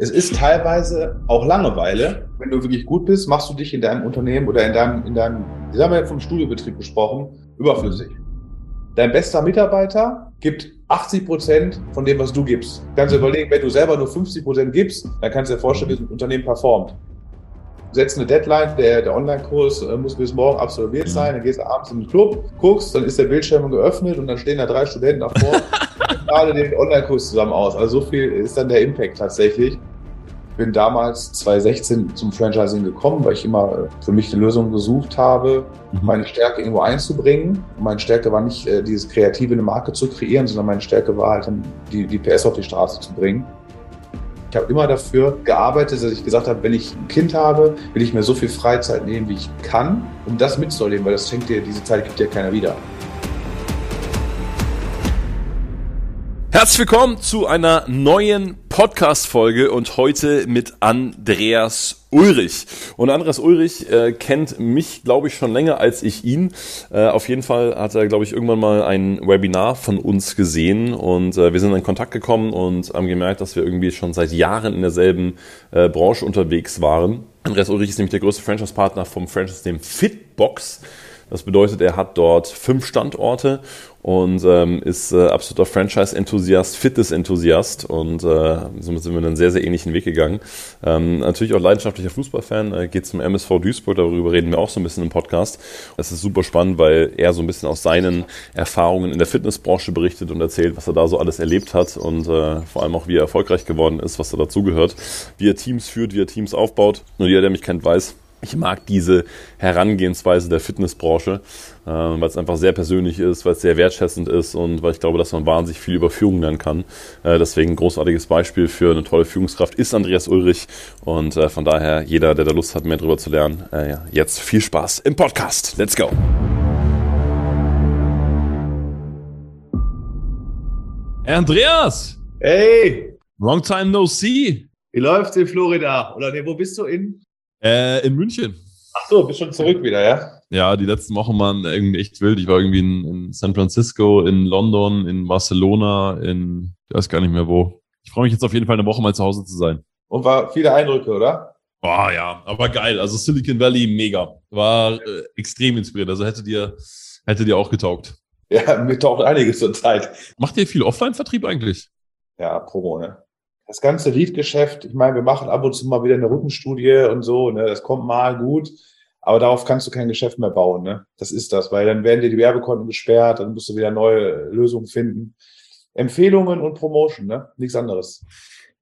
Es ist teilweise auch Langeweile. Wenn du wirklich gut bist, machst du dich in deinem Unternehmen oder in deinem, in deinem, wir haben ja vom Studiobetrieb gesprochen, überflüssig. Dein bester Mitarbeiter gibt 80 Prozent von dem, was du gibst. Du kannst dir überlegen, wenn du selber nur 50 Prozent gibst, dann kannst du dir vorstellen, wie ein Unternehmen performt. Du setzt eine Deadline, der, der Online-Kurs äh, muss bis morgen absolviert sein, dann gehst du abends in den Club, guckst, dann ist der Bildschirm geöffnet und dann stehen da drei Studenten davor gerade den Online-Kurs zusammen aus. Also so viel ist dann der Impact tatsächlich. Ich bin damals 2016 zum Franchising gekommen, weil ich immer äh, für mich eine Lösung gesucht habe, Mhm. meine Stärke irgendwo einzubringen. Und meine Stärke war nicht, äh, dieses Kreative eine Marke zu kreieren, sondern meine Stärke war halt, die, die PS auf die Straße zu bringen. Ich habe immer dafür gearbeitet, dass ich gesagt habe, wenn ich ein Kind habe, will ich mir so viel Freizeit nehmen, wie ich kann, um das mitzuerleben, weil das schenkt dir, diese Zeit gibt dir keiner wieder. Herzlich willkommen zu einer neuen Podcast-Folge und heute mit Andreas Ulrich. Und Andreas Ulrich äh, kennt mich, glaube ich, schon länger als ich ihn. Äh, auf jeden Fall hat er, glaube ich, irgendwann mal ein Webinar von uns gesehen und äh, wir sind in Kontakt gekommen und haben gemerkt, dass wir irgendwie schon seit Jahren in derselben äh, Branche unterwegs waren. Andreas Ulrich ist nämlich der größte Franchise-Partner vom Franchise-System Fitbox. Das bedeutet, er hat dort fünf Standorte und ähm, ist äh, absoluter Franchise-Enthusiast, Fitness-Enthusiast und äh, somit sind wir einen sehr, sehr ähnlichen Weg gegangen. Ähm, natürlich auch leidenschaftlicher Fußballfan, äh, geht zum MSV Duisburg, darüber reden wir auch so ein bisschen im Podcast. Es ist super spannend, weil er so ein bisschen aus seinen Erfahrungen in der Fitnessbranche berichtet und erzählt, was er da so alles erlebt hat und äh, vor allem auch, wie er erfolgreich geworden ist, was da dazugehört, wie er Teams führt, wie er Teams aufbaut. Nur jeder, der mich kennt, weiß, ich mag diese Herangehensweise der Fitnessbranche, äh, weil es einfach sehr persönlich ist, weil es sehr wertschätzend ist und weil ich glaube, dass man wahnsinnig viel über Führung lernen kann. Äh, deswegen ein großartiges Beispiel für eine tolle Führungskraft ist Andreas Ulrich und äh, von daher jeder, der da Lust hat, mehr darüber zu lernen, äh, ja, jetzt viel Spaß im Podcast. Let's go! Hey Andreas, Hey, long time no see. wie läuft's in Florida? Oder nee, wo bist du in? Äh, in München. Ach so, bist schon zurück wieder, ja? Ja, die letzten Wochen waren irgendwie echt wild. Ich war irgendwie in, in San Francisco, in London, in Barcelona, in, ich weiß gar nicht mehr wo. Ich freue mich jetzt auf jeden Fall eine Woche mal zu Hause zu sein. Und war viele Eindrücke, oder? Boah, ja, aber geil. Also Silicon Valley, mega. War äh, extrem inspiriert. Also hätte dir, hätte dir auch getaugt. Ja, mir taucht einiges zur Zeit. Macht ihr viel Offline-Vertrieb eigentlich? Ja, Promo, ne? Das ganze Lead-Geschäft, ich meine, wir machen ab und zu mal wieder eine Rückenstudie und so, ne? Das kommt mal gut. Aber darauf kannst du kein Geschäft mehr bauen, ne? Das ist das, weil dann werden dir die Werbekonten gesperrt, dann musst du wieder neue Lösungen finden. Empfehlungen und Promotion, ne? Nichts anderes.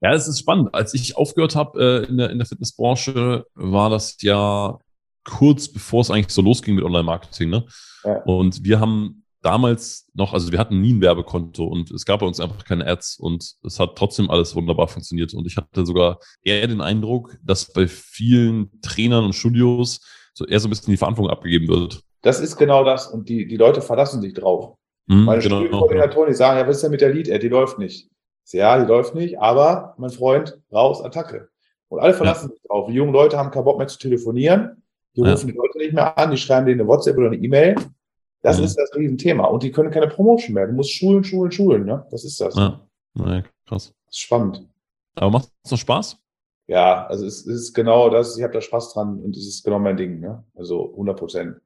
Ja, es ist spannend. Als ich aufgehört habe äh, in, der, in der Fitnessbranche, war das ja kurz bevor es eigentlich so losging mit Online-Marketing. Ne? Ja. Und wir haben damals noch, also wir hatten nie ein Werbekonto und es gab bei uns einfach keine Ads und es hat trotzdem alles wunderbar funktioniert. Und ich hatte sogar eher den Eindruck, dass bei vielen Trainern und Studios so eher so ein bisschen die Verantwortung abgegeben wird. Das ist genau das. Und die, die Leute verlassen sich drauf. Hm, Meine genau, genau. Studiokoordinatoren, die sagen, ja, was ist denn mit der Lead-Ad? Die läuft nicht. Ich sag, Ja, die läuft nicht, aber mein Freund, raus, Attacke. Und alle verlassen sich drauf. Die jungen Leute haben keinen Bock mehr zu telefonieren. Die Ja. rufen die Leute nicht mehr an, die schreiben denen eine WhatsApp oder eine E-Mail. Das Mhm. ist das Riesenthema. Und die können keine Promotion mehr. Du musst schulen, schulen, schulen. Ne? Das ist das. Ja. Ja, krass. Das ist spannend. Aber macht es noch Spaß? Ja, also es ist genau das. Ich habe da Spaß dran und es ist genau mein Ding. Ne? Also 100 Prozent.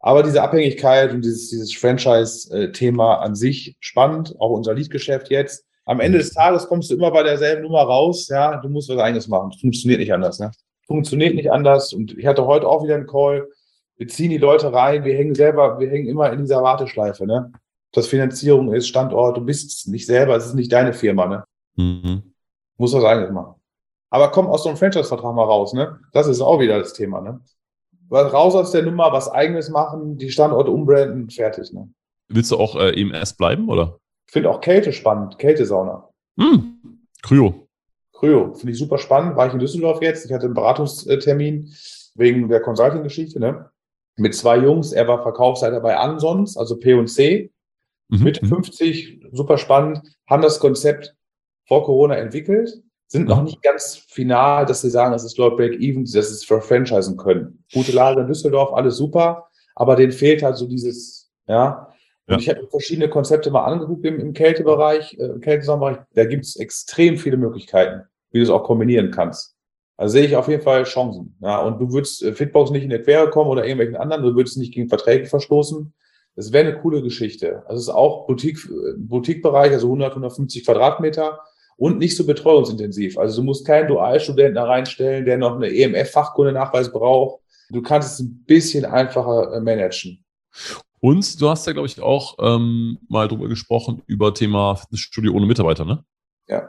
Aber diese Abhängigkeit und dieses, dieses Franchise-Thema an sich spannend, auch unser Lead-Geschäft jetzt. Am Ende des Tages kommst du immer bei derselben Nummer raus. Ja, du musst was eigenes machen. Funktioniert nicht anders. Ne? Funktioniert nicht anders. Und ich hatte heute auch wieder einen Call. Wir ziehen die Leute rein. Wir hängen selber, wir hängen immer in dieser Warteschleife. Ne? Das Finanzierung ist Standort. Du bist nicht selber. Es ist nicht deine Firma. Ne? Mhm. Musst was eigenes machen. Aber komm aus so einem Franchise-Vertrag mal raus, ne? Das ist auch wieder das Thema, ne? Raus aus der Nummer, was eigenes machen, die Standorte umbranden, fertig, ne? Willst du auch äh, EMS bleiben, oder? Ich finde auch Kälte spannend, Kältesauna. Hm. Kryo. Kryo, finde ich super spannend. War ich in Düsseldorf jetzt. Ich hatte einen Beratungstermin wegen der Consulting-Geschichte, ne? Mit zwei Jungs. Er war Verkaufsleiter bei Ansons, also P&C. Mhm. Mitte 50, super spannend, haben das Konzept vor Corona entwickelt, sind noch nicht ganz final, dass sie sagen, das ist Lord Break-Even, dass sie es für Franchisen können. Gute Lage in Düsseldorf, alles super, aber denen fehlt halt so dieses, ja. Und Ja. ich habe verschiedene Konzepte mal angeguckt im, im Kältebereich, äh, im Kältesaumbereich. Da gibt es extrem viele Möglichkeiten. wie du es auch kombinieren kannst. Also sehe ich auf jeden Fall Chancen. Ja, und du würdest äh, Fitbox nicht in der Quere kommen oder irgendwelchen anderen, du würdest nicht gegen Verträge verstoßen. Das wäre eine coole Geschichte. Also es ist auch Boutique, Boutique-Bereich, also 100, 150 Quadratmeter und nicht so betreuungsintensiv. Also du musst keinen Dualstudenten da reinstellen, der noch eine EMF-Fachkundenachweis braucht. Du kannst es ein bisschen einfacher äh, managen. Und du hast ja, glaube ich, auch ähm, mal drüber gesprochen über Thema Fitnessstudio ohne Mitarbeiter, ne? Ja.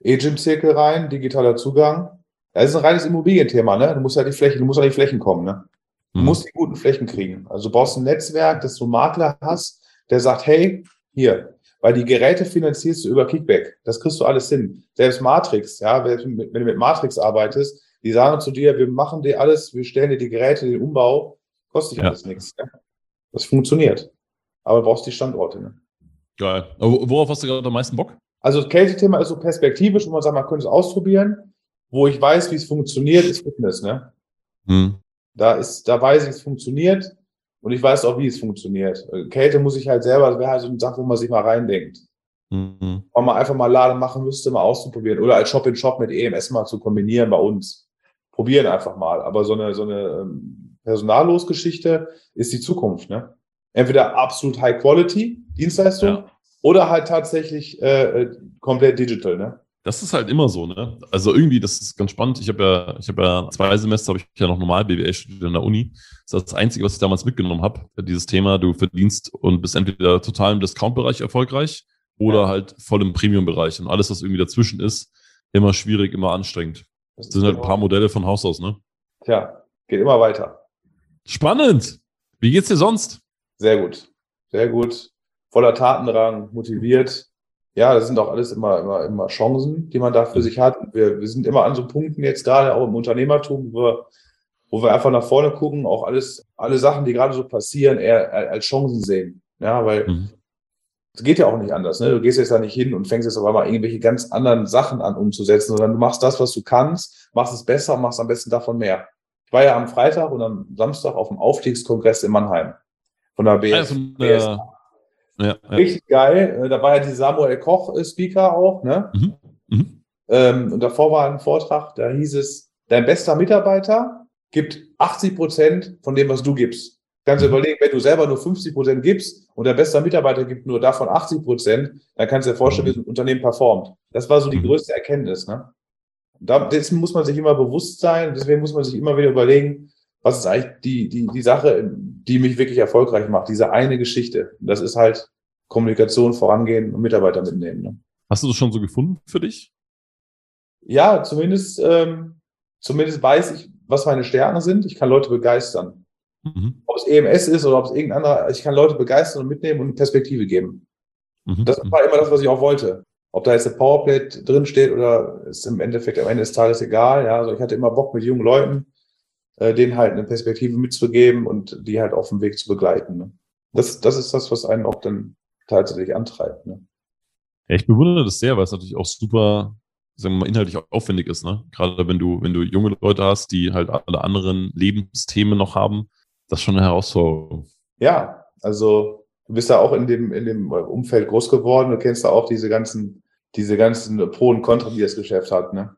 E-Gym-Zirkel rein, digitaler Zugang. Das ist ein reines Immobilienthema, ne? Du musst ja die Fläche, du musst an die Flächen kommen, ne? Du mhm. musst die guten Flächen kriegen. Also du brauchst ein Netzwerk, dass du einen Makler hast, der sagt, hey, hier, weil die Geräte finanzierst du über Kickback. Das kriegst du alles hin. Selbst Matrix, ja, wenn du mit Matrix arbeitest, die sagen zu dir, wir machen dir alles, wir stellen dir die Geräte, den Umbau, kostet dich ja. alles nichts. Ja? Das funktioniert. Aber du brauchst die Standorte. Ne? Geil. Aber worauf hast du gerade am meisten Bock? Also das Kältethema ist so perspektivisch, wo man sagt, man könnte es ausprobieren. Wo ich weiß, wie es funktioniert, ist Fitness. Ne? Hm. Da, ist, da weiß ich, es funktioniert und ich weiß auch, wie es funktioniert. Kälte muss ich halt selber, das wäre halt so eine Sache, wo man sich mal reindenkt. Mhm. Wenn man einfach mal Laden machen müsste, mal auszuprobieren. Oder als Shop-in-Shop -Shop mit EMS mal zu kombinieren bei uns. Probieren einfach mal. Aber so eine, so eine ähm, Personallosgeschichte ist die Zukunft. Ne? Entweder absolut High Quality Dienstleistung ja. oder halt tatsächlich äh, äh, komplett digital. Ne? Das ist halt immer so, ne? Also irgendwie, das ist ganz spannend. Ich habe ja, ich habe ja zwei Semester, habe ich ja noch normal BWL studiert in der Uni. Das ist das Einzige, was ich damals mitgenommen habe. Dieses Thema, du verdienst und bist entweder total im Discount-Bereich erfolgreich oder ja. halt voll im Premium-Bereich. Und alles, was irgendwie dazwischen ist, immer schwierig, immer anstrengend. Das, das sind halt ein paar Modelle von Haus aus, ne? Tja, geht immer weiter. Spannend. Wie geht's dir sonst? Sehr gut. Sehr gut. Voller Tatendrang, motiviert. Ja, das sind auch alles immer, immer, immer Chancen, die man da für sich hat. Wir, wir sind immer an so Punkten jetzt gerade auch im Unternehmertum, wo wir, wo wir einfach nach vorne gucken, auch alles, alle Sachen, die gerade so passieren, eher als Chancen sehen. Ja, weil mhm. es geht ja auch nicht anders. Ne? Du gehst jetzt da nicht hin und fängst jetzt auf einmal irgendwelche ganz anderen Sachen an umzusetzen, sondern du machst das, was du kannst, machst es besser, machst am besten davon mehr. Ich war ja am Freitag und am Samstag auf dem Aufstiegskongress in Mannheim von der BS. Also, äh, ja, ja. Richtig geil. Äh, da war ja die Samuel Koch-Speaker äh, auch. Ne? Mhm. Mhm. Ähm, und davor war ein Vortrag, da hieß es, dein bester Mitarbeiter gibt 80 Prozent von dem, was du gibst. Kannst du mhm. überlegen, wenn du selber nur 50 Prozent gibst und der beste Mitarbeiter gibt nur davon 80 Prozent, dann kannst du dir vorstellen, mhm. wie ein Unternehmen performt. Das war so die mhm. größte Erkenntnis. Ne? da, dessen muss man sich immer bewusst sein. Deswegen muss man sich immer wieder überlegen, was ist eigentlich die, die, die Sache, die mich wirklich erfolgreich macht. Diese eine Geschichte. Das ist halt Kommunikation vorangehen und Mitarbeiter mitnehmen. Ne? Hast du das schon so gefunden für dich? Ja, zumindest, ähm, zumindest weiß ich, was meine Stärken sind. Ich kann Leute begeistern. Mhm. Ob es EMS ist oder ob es irgendein anderer, ich kann Leute begeistern und mitnehmen und Perspektive geben. Mhm. Das war immer das, was ich auch wollte. Ob da jetzt eine Powerplate drin steht oder ist im Endeffekt am Ende des Tages egal. Ja, also ich hatte immer Bock mit jungen Leuten, äh, denen halt eine Perspektive mitzugeben und die halt auf dem Weg zu begleiten. Ne? Das, das ist das, was einen auch dann tatsächlich antreibt. Ne? Ja, ich bewundere das sehr, weil es natürlich auch super, sagen wir mal, inhaltlich aufwendig ist, ne? Gerade wenn du, wenn du junge Leute hast, die halt alle anderen Lebensthemen noch haben, das ist schon eine Herausforderung. Ja, also du bist ja auch in dem, in dem Umfeld groß geworden, du kennst ja auch diese ganzen, diese ganzen Pro und Contra, die das Geschäft hat, ne?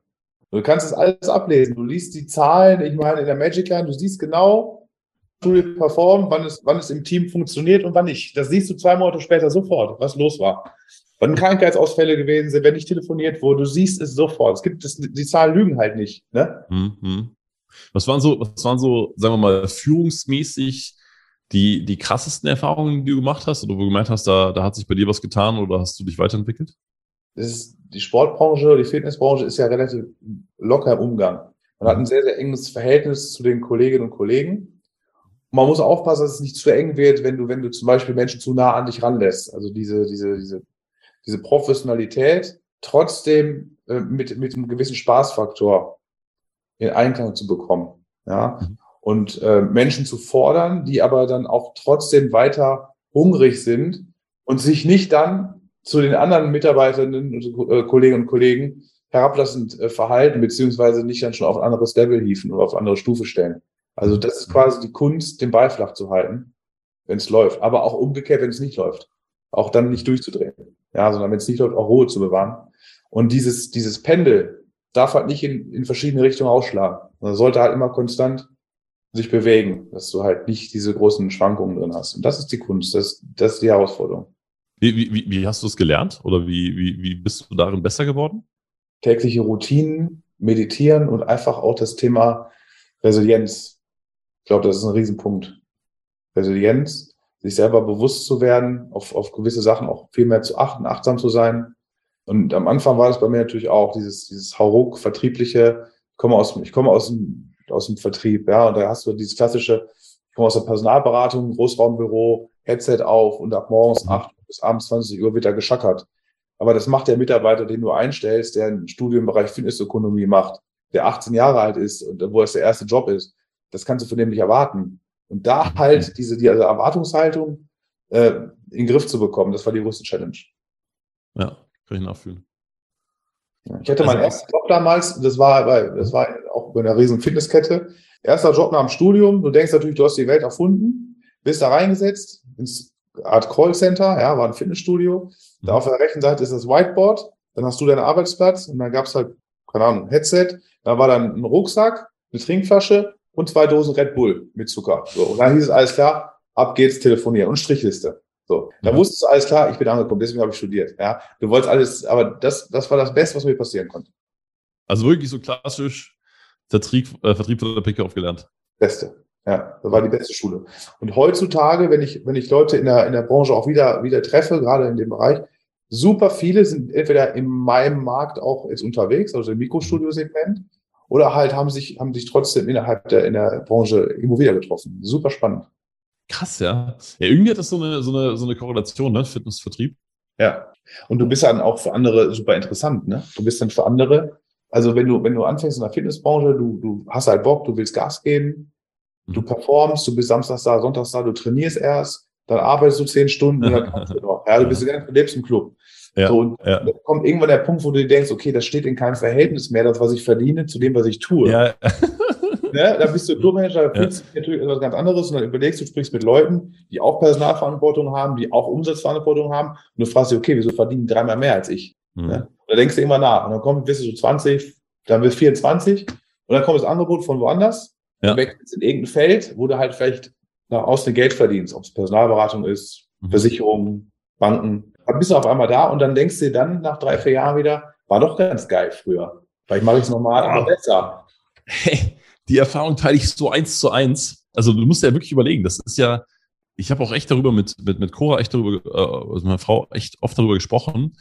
Du kannst es alles ablesen. Du liest die Zahlen, ich meine, in der Magic Line, du siehst genau, du performen, wann es, wann es im Team funktioniert und wann nicht. Das siehst du zwei Monate später sofort, was los war. Wann Krankheitsausfälle gewesen sind, wenn nicht telefoniert wurde, du siehst es sofort. Es gibt es, die Zahlen lügen halt nicht. Ne? Mhm. Was waren so, was waren so, sagen wir mal, führungsmäßig die, die krassesten Erfahrungen, die du gemacht hast oder wo du gemeint hast, da, da hat sich bei dir was getan oder hast du dich weiterentwickelt? Das ist, die Sportbranche, die Fitnessbranche ist ja relativ locker im Umgang. Man hat ein sehr, sehr enges Verhältnis zu den Kolleginnen und Kollegen. man muss aufpassen, dass es nicht zu eng wird, wenn du, wenn du zum Beispiel Menschen zu nah an dich ranlässt. Also diese, diese, diese, diese Professionalität trotzdem äh, mit, mit einem gewissen Spaßfaktor in Einklang zu bekommen. Ja. Und äh, Menschen zu fordern, die aber dann auch trotzdem weiter hungrig sind und sich nicht dann zu den anderen Mitarbeitenden und äh, Kolleginnen und Kollegen herablassend äh, verhalten, beziehungsweise nicht dann schon auf ein anderes Level hieven oder auf andere Stufe stellen. Also das ist quasi die Kunst, den Ball flach zu halten, wenn es läuft. Aber auch umgekehrt, wenn es nicht läuft. Auch dann nicht durchzudrehen. Ja, sondern wenn es nicht läuft, auch Ruhe zu bewahren. Und dieses, dieses Pendel darf halt nicht in, in verschiedene Richtungen ausschlagen. Man sollte halt immer konstant sich bewegen, dass du halt nicht diese großen Schwankungen drin hast. Und das ist die Kunst, das, das ist die Herausforderung. Wie, wie, wie hast du es gelernt oder wie, wie, wie bist du darin besser geworden? Tägliche Routinen, meditieren und einfach auch das Thema Resilienz. Ich glaube, das ist ein Riesenpunkt. Resilienz, sich selber bewusst zu werden, auf, auf gewisse Sachen auch viel mehr zu achten, achtsam zu sein. Und am Anfang war das bei mir natürlich auch dieses, dieses Hauruck, vertriebliche. Ich komme aus, ich komme aus dem, aus dem Vertrieb, ja, und da hast du dieses klassische, ich komme aus der Personalberatung, Großraumbüro, Headset auf und ab morgens mhm. acht bis abends 20 Uhr wird da geschackert. Aber das macht der Mitarbeiter, den du einstellst, der ein Studium im Bereich Fitnessökonomie macht, der 18 Jahre alt ist und wo es der erste Job ist. Das kannst du von dem nicht erwarten. Und da halt diese, die also Erwartungshaltung äh, in den Griff zu bekommen, das war die größte Challenge. Ja, kann ich nachfühlen. Ich hatte meinen also, ersten Job damals, das war, bei, das war auch bei einer riesen Fitnesskette. Erster Job nach dem Studium, du denkst natürlich, du hast die Welt erfunden, bist da reingesetzt, ins Art Callcenter, ja, war ein Fitnessstudio. Da mhm. auf der rechten Seite ist das Whiteboard, dann hast du deinen Arbeitsplatz und dann gab's halt, keine Ahnung, Headset, da war dann ein Rucksack, eine Trinkflasche und zwei Dosen Red Bull mit Zucker. So, und dann hieß es alles klar, ab geht's telefonieren und Strichliste. So, da mhm. wusstest du alles klar, ich bin angekommen, deswegen habe ich studiert. Ja, du wolltest alles, aber das, das war das Beste, was mir passieren konnte. Also wirklich so klassisch Vertrieb, äh, Vertrieb von der Picke aufgelernt. Beste. Ja, das war die beste Schule. Und heutzutage, wenn ich, wenn ich Leute in der, in der Branche auch wieder, wieder treffe, gerade in dem Bereich, super viele sind entweder in meinem Markt auch jetzt unterwegs, also im Mikrostudio-Segment, oder halt haben sich, haben sich trotzdem innerhalb der, in der Branche irgendwo wieder getroffen. Super spannend. Krass, ja. Ja, irgendwie hat das so eine, so eine, so eine Korrelation, ne? Fitnessvertrieb. Ja. Und du bist dann auch für andere super interessant, ne? Du bist dann für andere, also wenn du, wenn du anfängst in der Fitnessbranche, du, du hast halt Bock, du willst Gas geben, du mhm. performst, du bist samstags da, sonntags da, du trainierst erst, dann arbeitest du zehn Stunden und dann kannst du noch. Ja, du bist ja. du lebst im Club. Ja, so, und ja. dann kommt irgendwann der Punkt, wo du dir denkst, okay, das steht in keinem Verhältnis mehr, das, was ich verdiene, zu dem, was ich tue. Ja. ne? Da bist du Clubmanager, da fühlst du natürlich etwas ganz anderes und dann überlegst du, sprichst mit Leuten, die auch Personalverantwortung haben, die auch Umsatzverantwortung haben und du fragst dich, okay, wieso verdienen die dreimal mehr als ich? Mhm. Ne? Da denkst du immer nach und dann kommt, bist du so 20, dann bist du 24 und dann kommt das Angebot von woanders, ja. wechselst in irgendein Feld, wo du halt vielleicht nach außen Geld verdienst, ob es Personalberatung ist, mhm. Versicherungen, Banken, dann bist du auf einmal da und dann denkst du dir dann nach drei, vier Jahren wieder, war doch ganz geil früher. Vielleicht mache ich es nochmal, aber besser. Hey, die Erfahrung teile ich so eins zu eins. Also du musst ja wirklich überlegen, das ist ja, ich habe auch echt darüber mit, mit, mit Cora echt darüber, äh, also meiner Frau echt oft darüber gesprochen.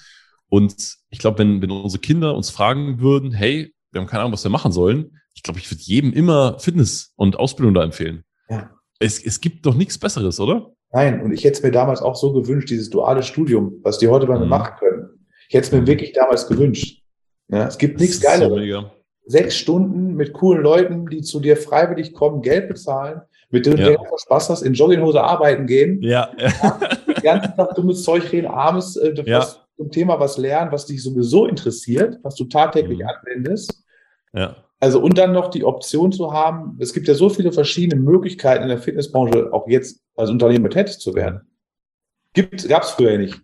Und ich glaube, wenn, wenn unsere Kinder uns fragen würden, hey, wir haben keine Ahnung, was wir machen sollen, ich glaube, ich würde jedem immer Fitness und Ausbildung da empfehlen. Ja. Es, es gibt doch nichts Besseres, oder? Nein, und ich hätte es mir damals auch so gewünscht, dieses duale Studium, was die heute bei mir mhm. machen können. Ich hätte es mir wirklich damals gewünscht. Ja, es gibt nichts Geileres. So Sechs Stunden mit coolen Leuten, die zu dir freiwillig kommen, Geld bezahlen, mit denen ja. du Spaß hast, in Jogginghose arbeiten gehen. Ja. ja den ganzen Tag dummes Zeug reden, abends äh, ja. zum Thema was lernen, was dich sowieso interessiert, was du tagtäglich mhm. anwendest. Ja. Also und dann noch die Option zu haben, es gibt ja so viele verschiedene Möglichkeiten in der Fitnessbranche, auch jetzt als Unternehmer tätig zu werden. Gibt, gab's früher nicht.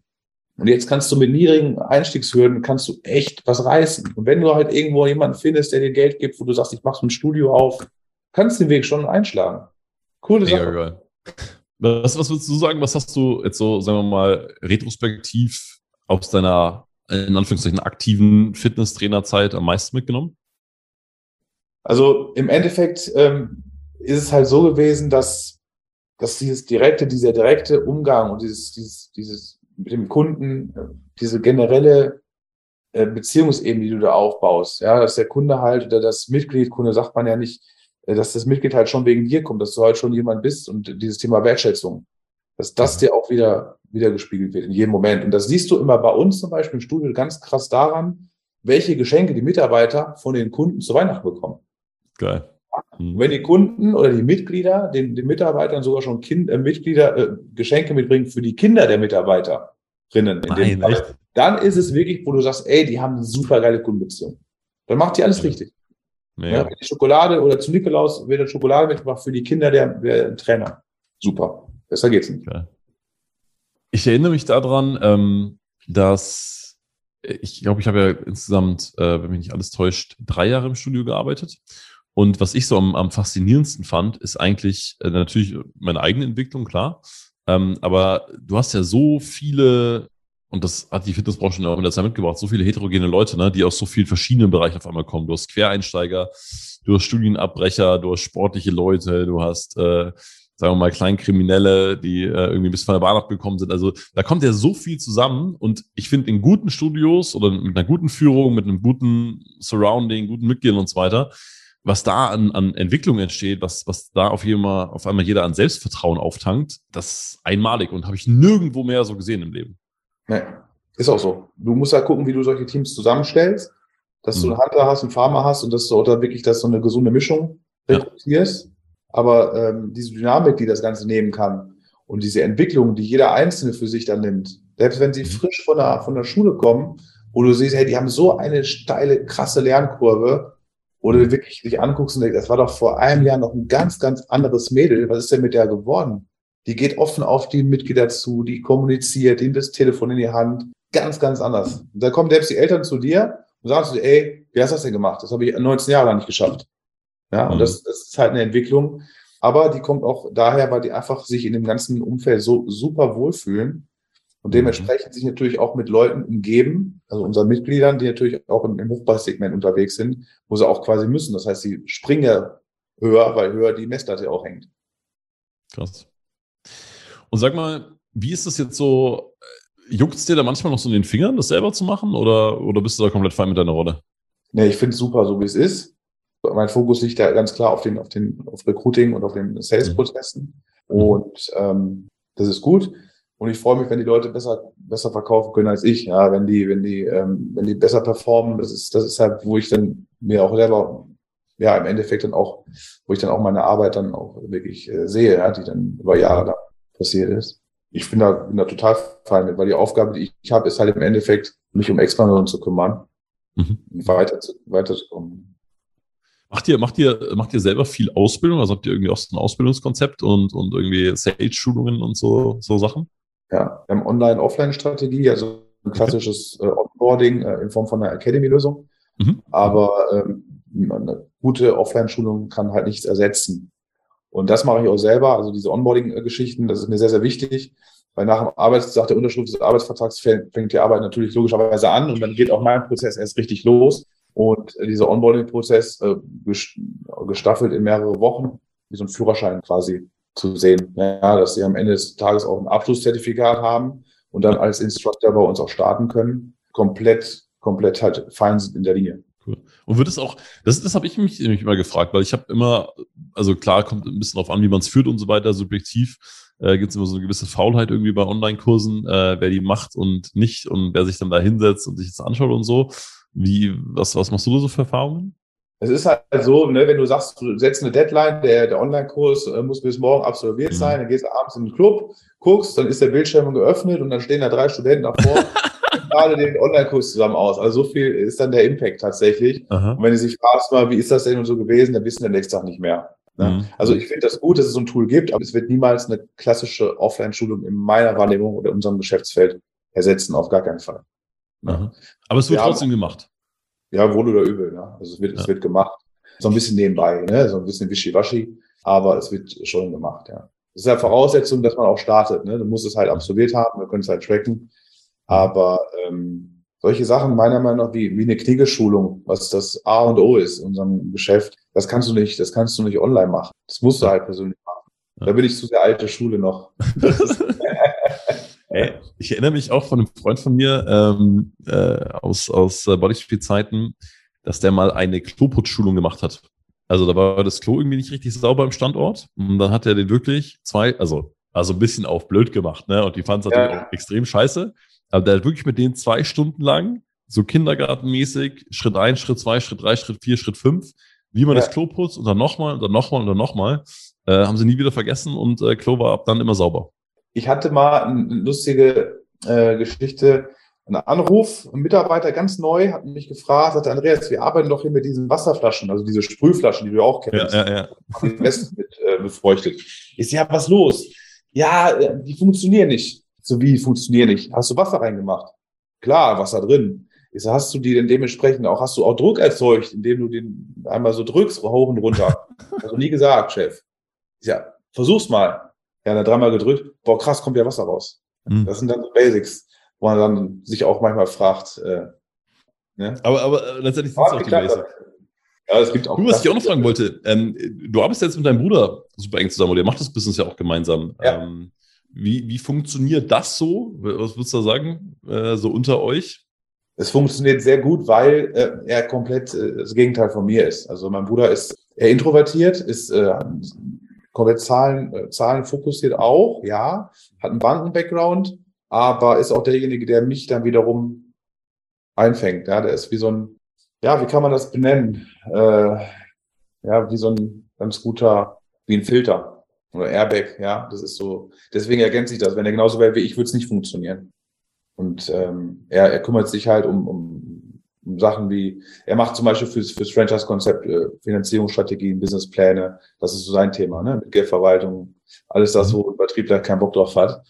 Und jetzt kannst du mit niedrigen Einstiegshürden kannst du echt was reißen. Und wenn du halt irgendwo jemanden findest, der dir Geld gibt, wo du sagst, ich mach so ein Studio auf, kannst du den Weg schon einschlagen. Coole Mega Sache. Geil. Was, was würdest du sagen, was hast du jetzt so, sagen wir mal, retrospektiv aus deiner, in Anführungszeichen, aktiven Fitnesstrainerzeit am meisten mitgenommen? Also im Endeffekt ähm, ist es halt so gewesen, dass, dass dieses direkte, dieser direkte Umgang und dieses, dieses, dieses mit dem Kunden, diese generelle äh, Beziehungsebene, die du da aufbaust, ja, dass der Kunde halt oder das Mitglied, Kunde sagt man ja nicht, äh, dass das Mitglied halt schon wegen dir kommt, dass du halt schon jemand bist und dieses Thema Wertschätzung, dass das dir auch wieder, wieder gespiegelt wird in jedem Moment. Und das siehst du immer bei uns zum Beispiel im Studio ganz krass daran, welche Geschenke die Mitarbeiter von den Kunden zu Weihnachten bekommen. Geil. Mhm. Wenn die Kunden oder die Mitglieder den, den Mitarbeitern sogar schon kind, äh, Mitglieder äh, Geschenke mitbringen für die Kinder der Mitarbeiterinnen, in Nein, Fall, dann ist es wirklich, wo du sagst, ey, die haben eine super geile Kundenbeziehung. Dann macht die alles richtig. Ja, die Schokolade oder zu Nikolaus wird eine Schokolade mitgebracht für die Kinder der, der Trainer. Super. Besser geht's nicht. Ich erinnere mich daran, ähm, dass ich glaube, ich habe ja insgesamt, äh, wenn mich nicht alles täuscht, drei Jahre im Studio gearbeitet. Und was ich so am, am faszinierendsten fand, ist eigentlich äh, natürlich meine eigene Entwicklung, klar. Ähm, aber du hast ja so viele, und das hat die Fitnessbranche auch mit der Zeit mitgebracht, so viele heterogene Leute, ne, die aus so vielen verschiedenen Bereichen auf einmal kommen. Du hast Quereinsteiger, du hast Studienabbrecher, du hast sportliche Leute, du hast äh, sagen wir mal, Kleinkriminelle, die äh, irgendwie bis von der Bahn abgekommen sind. Also da kommt ja so viel zusammen und ich finde in guten Studios oder mit einer guten Führung, mit einem guten Surrounding, guten Mitgliedern und so weiter, was da an, an Entwicklung entsteht, was, was da auf, einmal, auf einmal jeder an Selbstvertrauen auftankt, das ist einmalig und habe ich nirgendwo mehr so gesehen im Leben. Nee, ist auch so. Du musst halt gucken, wie du solche Teams zusammenstellst, dass mhm. du einen Hunter hast, einen Farmer hast und dass du da wirklich das so eine gesunde Mischung rekrutierst. Ja. Aber ähm, diese Dynamik, die das Ganze nehmen kann und diese Entwicklung, die jeder Einzelne für sich dann nimmt, selbst wenn sie mhm. frisch von der, von der Schule kommen, wo du siehst, hey, die haben so eine steile, krasse Lernkurve, wo du wirklich dich anguckst und denkst, das war doch vor einem Jahr noch ein ganz, ganz anderes Mädel. Was ist denn mit der geworden? Die geht offen auf die Mitglieder zu, die kommuniziert, die nimmt das Telefon in die Hand. Ganz, ganz anders. Und da kommen selbst die Eltern zu dir und sagen zu dir, ey, wie hast du das denn gemacht? Das habe ich 19 Jahre lang nicht geschafft. Ja, und mhm. das, das ist halt eine Entwicklung. Aber die kommt auch daher, weil die einfach sich in dem ganzen Umfeld so super wohlfühlen und mhm. dementsprechend sich natürlich auch mit Leuten umgeben, also unseren Mitgliedern, die natürlich auch im, im Hochpreissegment unterwegs sind, wo sie auch quasi müssen. Das heißt, sie springen höher, weil höher die Messlatte auch hängt. Krass. Und sag mal, wie ist das jetzt so? Juckt es dir da manchmal noch so in den Fingern, das selber zu machen? Oder, oder bist du da komplett fein mit deiner Rolle? Nee, ich finde es super, so wie es ist mein Fokus liegt da ganz klar auf den, auf den, auf Recruiting und auf den Sales-Prozessen. Mhm. Und ähm, das ist gut. Und ich freue mich, wenn die Leute besser, besser verkaufen können als ich. Ja, wenn die, wenn die, ähm, wenn die besser performen, das ist, das ist halt, wo ich dann mir auch selber, ja, im Endeffekt dann auch, wo ich dann auch meine Arbeit dann auch wirklich äh, sehe, ja, die dann über Jahre da passiert ist. Ich bin da, bin da total fein mit, weil die Aufgabe, die ich habe, ist halt im Endeffekt, mich um Expansion zu kümmern, mhm. weiter zu, weiterzukommen. Macht ihr, macht ihr, macht ihr selber viel Ausbildung? Also habt ihr irgendwie auch so ein Ausbildungskonzept und, und irgendwie Sales-Schulungen und so, so Sachen? Ja, wir haben Online-Offline-Strategie, also ein klassisches äh, Onboarding äh, in Form von einer Academy-Lösung. Mhm. Aber ähm, eine gute Offline-Schulung kann halt nichts ersetzen. Und das mache ich auch selber. Also diese Onboarding-Geschichten, das ist mir sehr, sehr wichtig. Weil nach dem Arbeitstag der Unterschrift des Arbeitsvertrags fängt die Arbeit natürlich logischerweise an und dann geht auch mein Prozess erst richtig los. Und dieser Onboarding-Prozess äh, gestaffelt in mehrere Wochen, wie so ein Führerschein quasi zu sehen. Ja, dass sie am Ende des Tages auch ein Abschlusszertifikat haben und dann als Instructor bei uns auch starten können. Komplett, komplett halt fein sind in der Linie. Cool. Und wird es auch, das, das habe ich mich, mich immer gefragt, weil ich habe immer, also klar, kommt ein bisschen drauf an, wie man es führt und so weiter, subjektiv äh, gibt es immer so eine gewisse Faulheit irgendwie bei Online-Kursen, äh, wer die macht und nicht und wer sich dann da hinsetzt und sich das anschaut und so. Wie, was, was machst du so für Erfahrungen? Es ist halt so, ne, wenn du sagst, du setzt eine Deadline, der, der Online-Kurs äh, muss bis morgen absolviert mhm. sein, dann gehst du abends in den Club, guckst, dann ist der Bildschirm geöffnet und dann stehen da drei Studenten davor und gerade den Online-Kurs zusammen aus. Also so viel ist dann der Impact tatsächlich. Aha. Und wenn du sich fragst mal, wie ist das denn so gewesen, dann wissen wir nächsten Tag nicht mehr. Ne? Mhm. Also ich finde das gut, dass es so ein Tool gibt, aber es wird niemals eine klassische Offline-Schulung in meiner Wahrnehmung oder in unserem Geschäftsfeld ersetzen, auf gar keinen Fall. Ja. Aber es wird wir trotzdem haben, gemacht. Ja, wohl oder übel. Ne? Also es wird, ja. es wird gemacht. So ein bisschen nebenbei, ne? so ein bisschen wischiwaschi, aber es wird schon gemacht, ja. Das ist ja Voraussetzung, dass man auch startet. Ne? Du musst es halt absolviert haben, wir können es halt tracken. Aber ähm, solche Sachen, meiner Meinung nach, wie, wie eine Kniggeschulung, was das A und O ist in unserem Geschäft, das kannst du nicht, das kannst du nicht online machen. Das musst du halt persönlich machen. Da bin ich zu der alte Schule noch. Ey, ich erinnere mich auch von einem Freund von mir ähm, äh, aus, aus äh, Bodyspeed-Zeiten, dass der mal eine Kloputzschulung gemacht hat. Also da war das Klo irgendwie nicht richtig sauber im Standort. Und dann hat er den wirklich zwei, also, also ein bisschen auf blöd gemacht, ne? Und die fanden es natürlich ja. auch extrem scheiße. Aber der hat wirklich mit denen zwei Stunden lang, so kindergartenmäßig, Schritt eins, Schritt zwei, Schritt drei, Schritt vier, Schritt fünf, wie man ja. das Klo putzt und dann nochmal und dann nochmal und dann nochmal. Äh, haben sie nie wieder vergessen und äh, Klo war ab dann immer sauber. Ich hatte mal eine lustige äh, Geschichte, einen Anruf, ein Mitarbeiter ganz neu hat mich gefragt, sagte Andreas, wir arbeiten doch hier mit diesen Wasserflaschen, also diese Sprühflaschen, die du auch kennst. Ja, ja, ja. Die Westen mit äh, befeuchtet. Ich sag, ja, was los? Ja, äh, die funktionieren nicht. So wie funktionieren nicht? Hast du Wasser reingemacht? Klar, Wasser drin. Ich so, hast du die denn dementsprechend auch, hast du auch Druck erzeugt, indem du den einmal so drückst, hoch und runter? also nie gesagt, Chef. Ich ja, versuch's mal. Ja, dann dreimal gedrückt. Boah, krass, kommt ja Wasser raus. Mhm. Das sind dann so Basics, wo man dann sich auch manchmal fragt, äh, ne? Aber, aber äh, letztendlich sind es auch die Basics. Ja, es gibt auch. Du, was ich auch noch fragen wollte, ähm, du arbeitest jetzt mit deinem Bruder super eng zusammen oder ihr macht das Business ja auch gemeinsam. Ja. Ähm, wie, wie funktioniert das so? Was würdest du da sagen, äh, so unter euch? Es funktioniert sehr gut, weil äh, er komplett äh, das Gegenteil von mir ist. Also mein Bruder ist eher introvertiert, ist äh, komplett Zahlen, äh, Zahlen fokussiert auch, ja, hat einen Banken-Background, aber ist auch derjenige, der mich dann wiederum einfängt. Ja, der ist wie so ein ja, wie kann man das benennen? Äh, ja, wie so ein ganz guter, wie ein Filter oder Airbag, ja, das ist so, deswegen ergänzt sich das. Wenn er genauso wäre wie ich, würde es nicht funktionieren. Und ähm, er, er kümmert sich halt um, um, um Sachen wie, er macht zum Beispiel fürs, fürs Franchise-Konzept äh, Finanzierungsstrategien, Businesspläne, das ist so sein Thema, ne? Mit Geldverwaltung, alles das, wo ein Vertriebler keinen Bock drauf hat.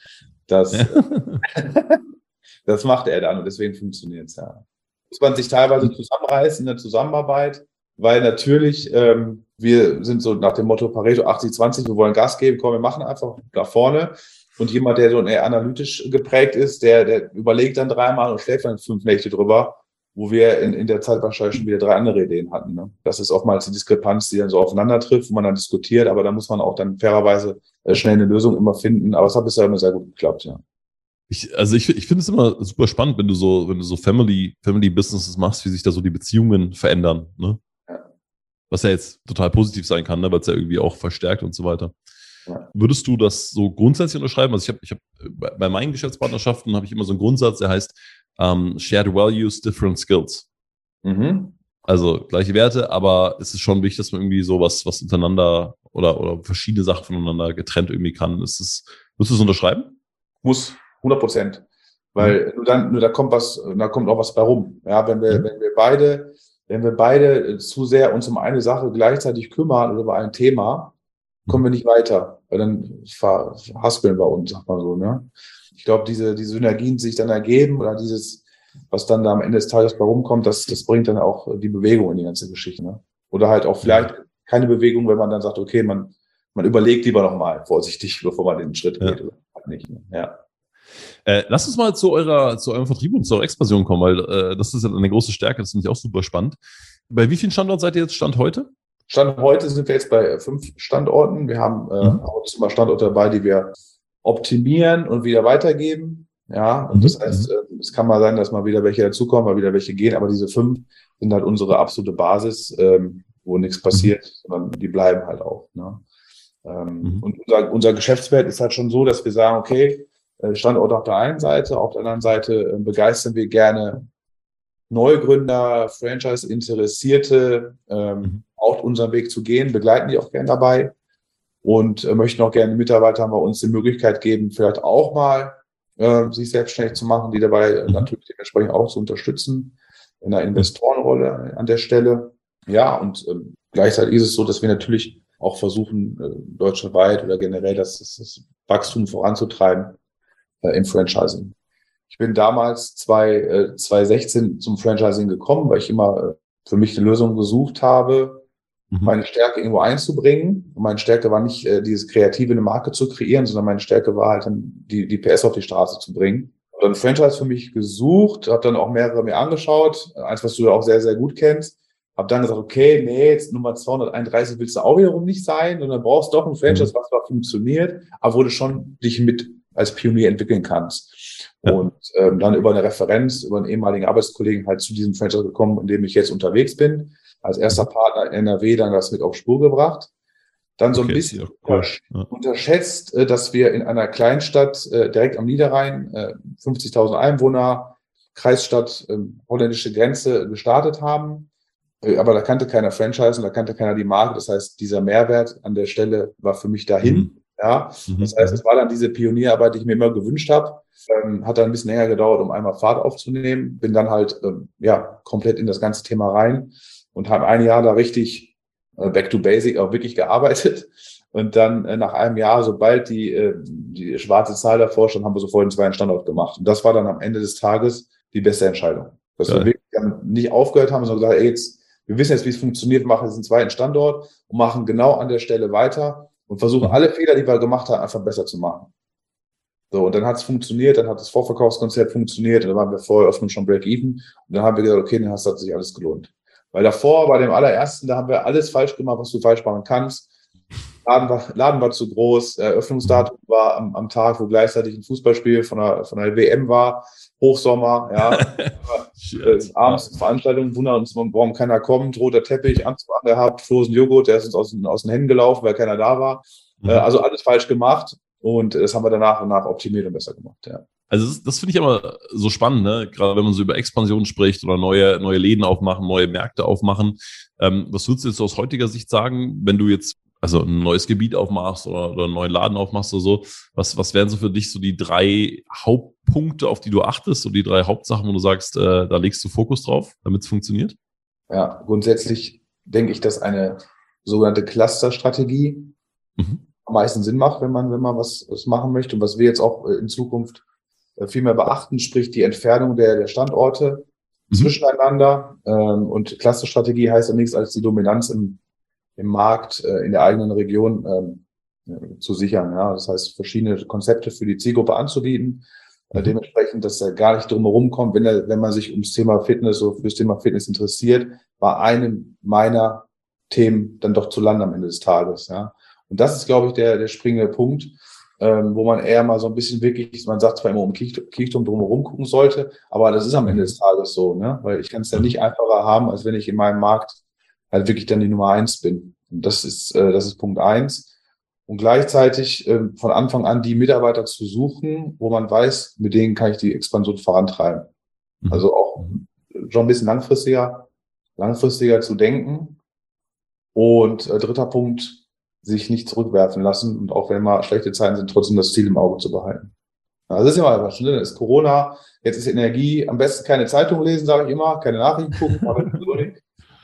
Das, das macht er dann und deswegen funktioniert es, ja muss man sich teilweise zusammenreißen in der Zusammenarbeit, weil natürlich ähm, wir sind so nach dem Motto Pareto 80-20, wir wollen Gas geben, komm, wir machen einfach nach vorne. Und jemand, der so eher analytisch geprägt ist, der, der überlegt dann dreimal und schläft dann fünf Nächte drüber, wo wir in, in der Zeit wahrscheinlich schon wieder drei andere Ideen hatten. Ne? Das ist oftmals die Diskrepanz, die dann so aufeinander trifft, wo man dann diskutiert, aber da muss man auch dann fairerweise äh, schnell eine Lösung immer finden. Aber es hat bisher immer sehr gut geklappt, ja. Ich, also ich, ich finde es immer super spannend, wenn du so, wenn du so Family, Family Businesses machst, wie sich da so die Beziehungen verändern, ne? Ja. Was ja jetzt total positiv sein kann, ne? weil es ja irgendwie auch verstärkt und so weiter. Ja. Würdest du das so grundsätzlich unterschreiben? Also ich habe, ich habe bei meinen Geschäftspartnerschaften habe ich immer so einen Grundsatz, der heißt ähm, Shared Values, Different Skills. Mhm. Also gleiche Werte, aber es ist schon wichtig, dass man irgendwie sowas, was untereinander oder, oder verschiedene Sachen voneinander getrennt irgendwie kann. Ist es, würdest du es unterschreiben? Muss, 100 Prozent. Weil mhm. nur dann, nur da kommt was, da kommt auch was bei rum. Ja, wenn wir, mhm. wenn wir beide, wenn wir beide zu sehr uns um eine Sache gleichzeitig kümmern oder über ein Thema, kommen wir nicht weiter. Weil dann verhaspeln wir uns, sag mal so, ne? Ich glaube, diese, diese Synergien, die sich dann ergeben oder dieses, was dann da am Ende des Tages bei rumkommt, das, das bringt dann auch die Bewegung in die ganze Geschichte, ne? Oder halt auch vielleicht keine Bewegung, wenn man dann sagt, okay, man, man überlegt lieber nochmal vorsichtig, bevor man den Schritt geht. Oder halt nicht, ne? Ja. Äh, lass uns mal zu eurer, zu eurem Vertrieb und zu eurer Expansion kommen, weil äh, das ist ja eine große Stärke, das finde ich auch super spannend. Bei wie vielen Standorten seid ihr jetzt Stand heute? Stand heute sind wir jetzt bei fünf Standorten. Wir haben äh, mhm. auch immer Standorte dabei, die wir optimieren und wieder weitergeben. Ja, und mhm. das heißt, äh, es kann mal sein, dass mal wieder welche dazukommen, mal wieder welche gehen, aber diese fünf sind halt unsere absolute Basis, ähm, wo nichts passiert, mhm. sondern die bleiben halt auch. Ne? Ähm, mhm. Und unser, unser Geschäftswert ist halt schon so, dass wir sagen, okay, äh, Standort auf der einen Seite, auf der anderen Seite begeistern wir gerne Neugründer, Franchise-Interessierte, ähm, mhm. auch unseren Weg zu gehen, begleiten die auch gerne dabei und äh, möchten auch gerne Mitarbeitern bei uns die Möglichkeit geben, vielleicht auch mal äh, sich selbstständig zu machen, die dabei mhm. natürlich dementsprechend auch zu unterstützen in der Investorenrolle an der Stelle. Ja, und ähm, gleichzeitig ist es so, dass wir natürlich auch versuchen, äh, deutschlandweit oder generell das, das, das Wachstum voranzutreiben äh, im Franchising. Ich bin damals zwei, äh, 2016 zum Franchising gekommen, weil ich immer äh, für mich eine Lösung gesucht habe, mhm. meine Stärke irgendwo einzubringen. Und meine Stärke war nicht, äh, dieses kreative eine Marke zu kreieren, sondern meine Stärke war halt dann, die, die PS auf die Straße zu bringen. Hab dann Franchise für mich gesucht, habe dann auch mehrere mir angeschaut, eins, was du ja auch sehr, sehr gut kennst. Habe dann gesagt, okay, nee, jetzt Nummer 231 willst du auch wiederum nicht sein, sondern brauchst doch ein Franchise, mhm. was zwar funktioniert, aber wo du schon dich mit als Pionier entwickeln kannst. Ja. Und ähm, dann über eine Referenz, über einen ehemaligen Arbeitskollegen halt zu diesem Franchise gekommen, in dem ich jetzt unterwegs bin. Als erster mhm. Partner NRW dann das mit auf Spur gebracht. Dann so okay, ein bisschen cool. unterschätzt, äh, dass wir in einer Kleinstadt äh, direkt am Niederrhein, äh, 50.000 Einwohner, Kreisstadt, äh, holländische Grenze gestartet haben. Äh, aber da kannte keiner Franchise und da kannte keiner die Marke. Das heißt, dieser Mehrwert an der Stelle war für mich dahin. Mhm. Ja, mhm. das heißt, es war dann diese Pionierarbeit, die ich mir immer gewünscht habe. Ähm, hat dann ein bisschen länger gedauert, um einmal Fahrt aufzunehmen. Bin dann halt ähm, ja komplett in das ganze Thema rein und habe ein Jahr da richtig äh, back to basic auch wirklich gearbeitet. Und dann äh, nach einem Jahr, sobald die, äh, die schwarze Zahl davor stand, haben wir sofort den zweiten Standort gemacht. Und das war dann am Ende des Tages die beste Entscheidung. Dass Geil. wir wirklich nicht aufgehört haben, sondern gesagt, ey, jetzt, wir wissen jetzt, wie es funktioniert, wir machen jetzt einen zweiten Standort und machen genau an der Stelle weiter und versuchen alle Fehler, die wir gemacht haben, einfach besser zu machen. So, und dann hat es funktioniert, dann hat das Vorverkaufskonzept funktioniert, und dann waren wir vorher offen schon Break-Even. Und dann haben wir gesagt, okay, dann hat sich alles gelohnt. Weil davor, bei dem allerersten, da haben wir alles falsch gemacht, was du falsch machen kannst. Laden war, Laden war zu groß, Eröffnungsdatum war am, am Tag, wo gleichzeitig ein Fußballspiel von der, von der WM war, Hochsommer, ja. äh, abends Veranstaltungen, wundern uns, warum keiner kommt, roter Teppich, Anzug angehabt, Frozen Joghurt, der ist uns aus, aus den Händen gelaufen, weil keiner da war. Mhm. Äh, also alles falsch gemacht. Und das haben wir danach und nach optimiert und besser gemacht, ja. Also das, das finde ich immer so spannend, ne? gerade wenn man so über Expansion spricht oder neue, neue Läden aufmachen, neue Märkte aufmachen. Ähm, was würdest du jetzt aus heutiger Sicht sagen, wenn du jetzt also ein neues Gebiet aufmachst oder, oder einen neuen Laden aufmachst oder so? Was, was wären so für dich so die drei Hauptpunkte, auf die du achtest, so die drei Hauptsachen, wo du sagst, äh, da legst du Fokus drauf, damit es funktioniert? Ja, grundsätzlich denke ich, dass eine sogenannte Cluster-Strategie mhm am meisten Sinn macht, wenn man, wenn man was, was machen möchte. Und was wir jetzt auch äh, in Zukunft viel mehr beachten, sprich die Entfernung der, der Standorte mhm. zwischeneinander. Ähm, und Clusterstrategie heißt ja nichts als die Dominanz im, im Markt, äh, in der eigenen Region ähm, zu sichern. Ja, das heißt, verschiedene Konzepte für die Zielgruppe anzubieten. Mhm. Dementsprechend, dass er gar nicht drumherum kommt, wenn er, wenn man sich ums Thema Fitness oder fürs Thema Fitness interessiert, war einem meiner Themen dann doch zu landen am Ende des Tages. Ja. Und das ist, glaube ich, der, der springende Punkt, ähm, wo man eher mal so ein bisschen wirklich, man sagt zwar immer um Kirchturm drumherum gucken sollte, aber das ist am Ende des Tages so, ne? weil ich kann es ja nicht einfacher haben, als wenn ich in meinem Markt halt wirklich dann die Nummer eins bin. Und das ist, äh, das ist Punkt eins. Und gleichzeitig äh, von Anfang an die Mitarbeiter zu suchen, wo man weiß, mit denen kann ich die Expansion vorantreiben. Mhm. Also auch schon ein bisschen langfristiger, langfristiger zu denken. Und äh, dritter Punkt, sich nicht zurückwerfen lassen und auch wenn mal schlechte Zeiten sind, trotzdem das Ziel im Auge zu behalten. Also das ist immer was. Ne? Das ist Corona, jetzt ist Energie, am besten keine Zeitung lesen, sage ich immer, keine Nachrichten gucken.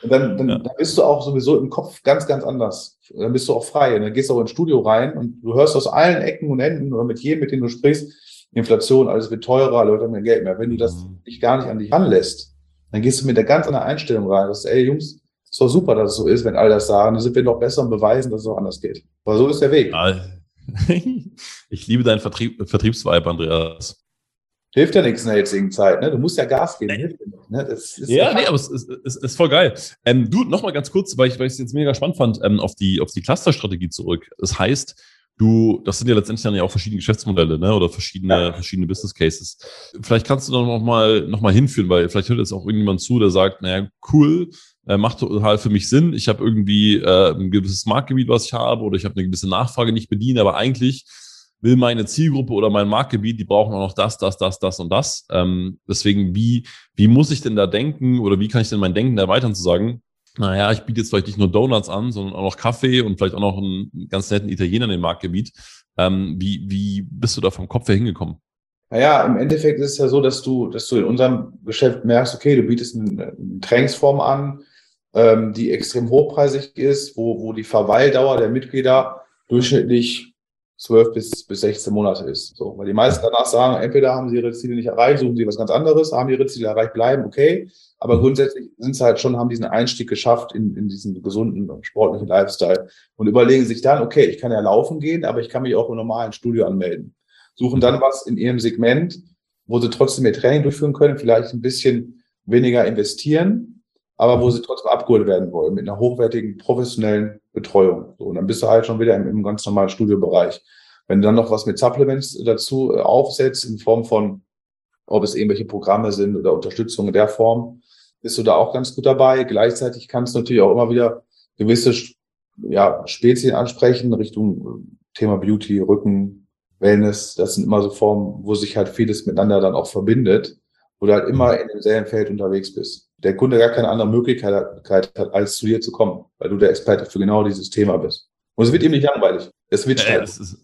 und dann, dann, ja. dann bist du auch sowieso im Kopf ganz, ganz anders. Dann bist du auch frei. Und dann gehst du auch ins Studio rein und du hörst aus allen Ecken und Enden oder mit jedem, mit dem du sprichst, Inflation, alles wird teurer, Leute haben mehr Geld mehr. Wenn du das mhm. dich gar nicht an dich ranlässt, dann gehst du mit der ganz anderen Einstellung rein. Das ist, ey Jungs, ist doch super, dass es so ist, wenn all das sagen. Dann sind wir noch besser und beweisen, dass es auch anders geht. Aber so ist der Weg. Ich liebe deinen Vertrieb, Vertriebsvibe, Andreas. Hilft ja nichts in der jetzigen Zeit, ne? Du musst ja Gas geben. Nee. Ne? ja, nee, aber es ist, ist, ist voll geil. Ähm, du, nochmal ganz kurz, weil ich es jetzt mega spannend fand, ähm, auf die, auf die Clusterstrategie zurück. Das heißt, du, das sind ja letztendlich dann ja auch verschiedene Geschäftsmodelle, ne? Oder verschiedene, ja. verschiedene Business Cases. Vielleicht kannst du da noch mal, noch mal hinführen, weil vielleicht hört jetzt auch irgendjemand zu, der sagt, naja, cool, äh, macht total für mich Sinn. Ich habe irgendwie äh, ein gewisses Marktgebiet, was ich habe, oder ich habe eine gewisse Nachfrage nicht bedienen, aber eigentlich will meine Zielgruppe oder mein Marktgebiet, die brauchen auch noch das, das, das, das und das. Ähm, deswegen, wie, wie muss ich denn da denken oder wie kann ich denn mein Denken erweitern zu sagen, naja, ich biete jetzt vielleicht nicht nur Donuts an, sondern auch noch Kaffee und vielleicht auch noch einen ganz netten Italiener in dem Marktgebiet. Ähm, wie, wie bist du da vom Kopf her hingekommen? Naja, im Endeffekt ist es ja so, dass du, dass du in unserem Geschäft merkst, okay, du bietest eine, eine Trainingsform an, ähm, die extrem hochpreisig ist, wo, wo die Verweildauer der Mitglieder durchschnittlich 12 bis, bis 16 Monate ist. So, weil die meisten danach sagen, entweder haben sie ihre Ziele nicht erreicht, suchen sie was ganz anderes, haben ihre Ziele erreicht, bleiben, okay. Aber grundsätzlich sind sie halt schon, haben diesen Einstieg geschafft in, in diesen gesunden und sportlichen Lifestyle und überlegen sich dann, okay, ich kann ja laufen gehen, aber ich kann mich auch im normalen Studio anmelden. Suchen dann was in ihrem Segment, wo sie trotzdem mehr Training durchführen können, vielleicht ein bisschen weniger investieren, aber wo sie trotzdem abgeholt werden wollen mit einer hochwertigen professionellen Betreuung. So, und dann bist du halt schon wieder im, im ganz normalen Studiobereich. Wenn du dann noch was mit Supplements dazu äh, aufsetzt, in Form von, ob es irgendwelche Programme sind oder Unterstützung in der Form, bist du da auch ganz gut dabei. Gleichzeitig kannst du natürlich auch immer wieder gewisse ja, Spezien ansprechen, Richtung äh, Thema Beauty, Rücken, Wellness. Das sind immer so Formen, wo sich halt vieles miteinander dann auch verbindet, wo du halt immer in demselben Feld unterwegs bist der Kunde gar keine andere Möglichkeit hat, als zu dir zu kommen, weil du der Experte für genau dieses Thema bist. Und es wird ihm nicht langweilig. Es wird äh, ist,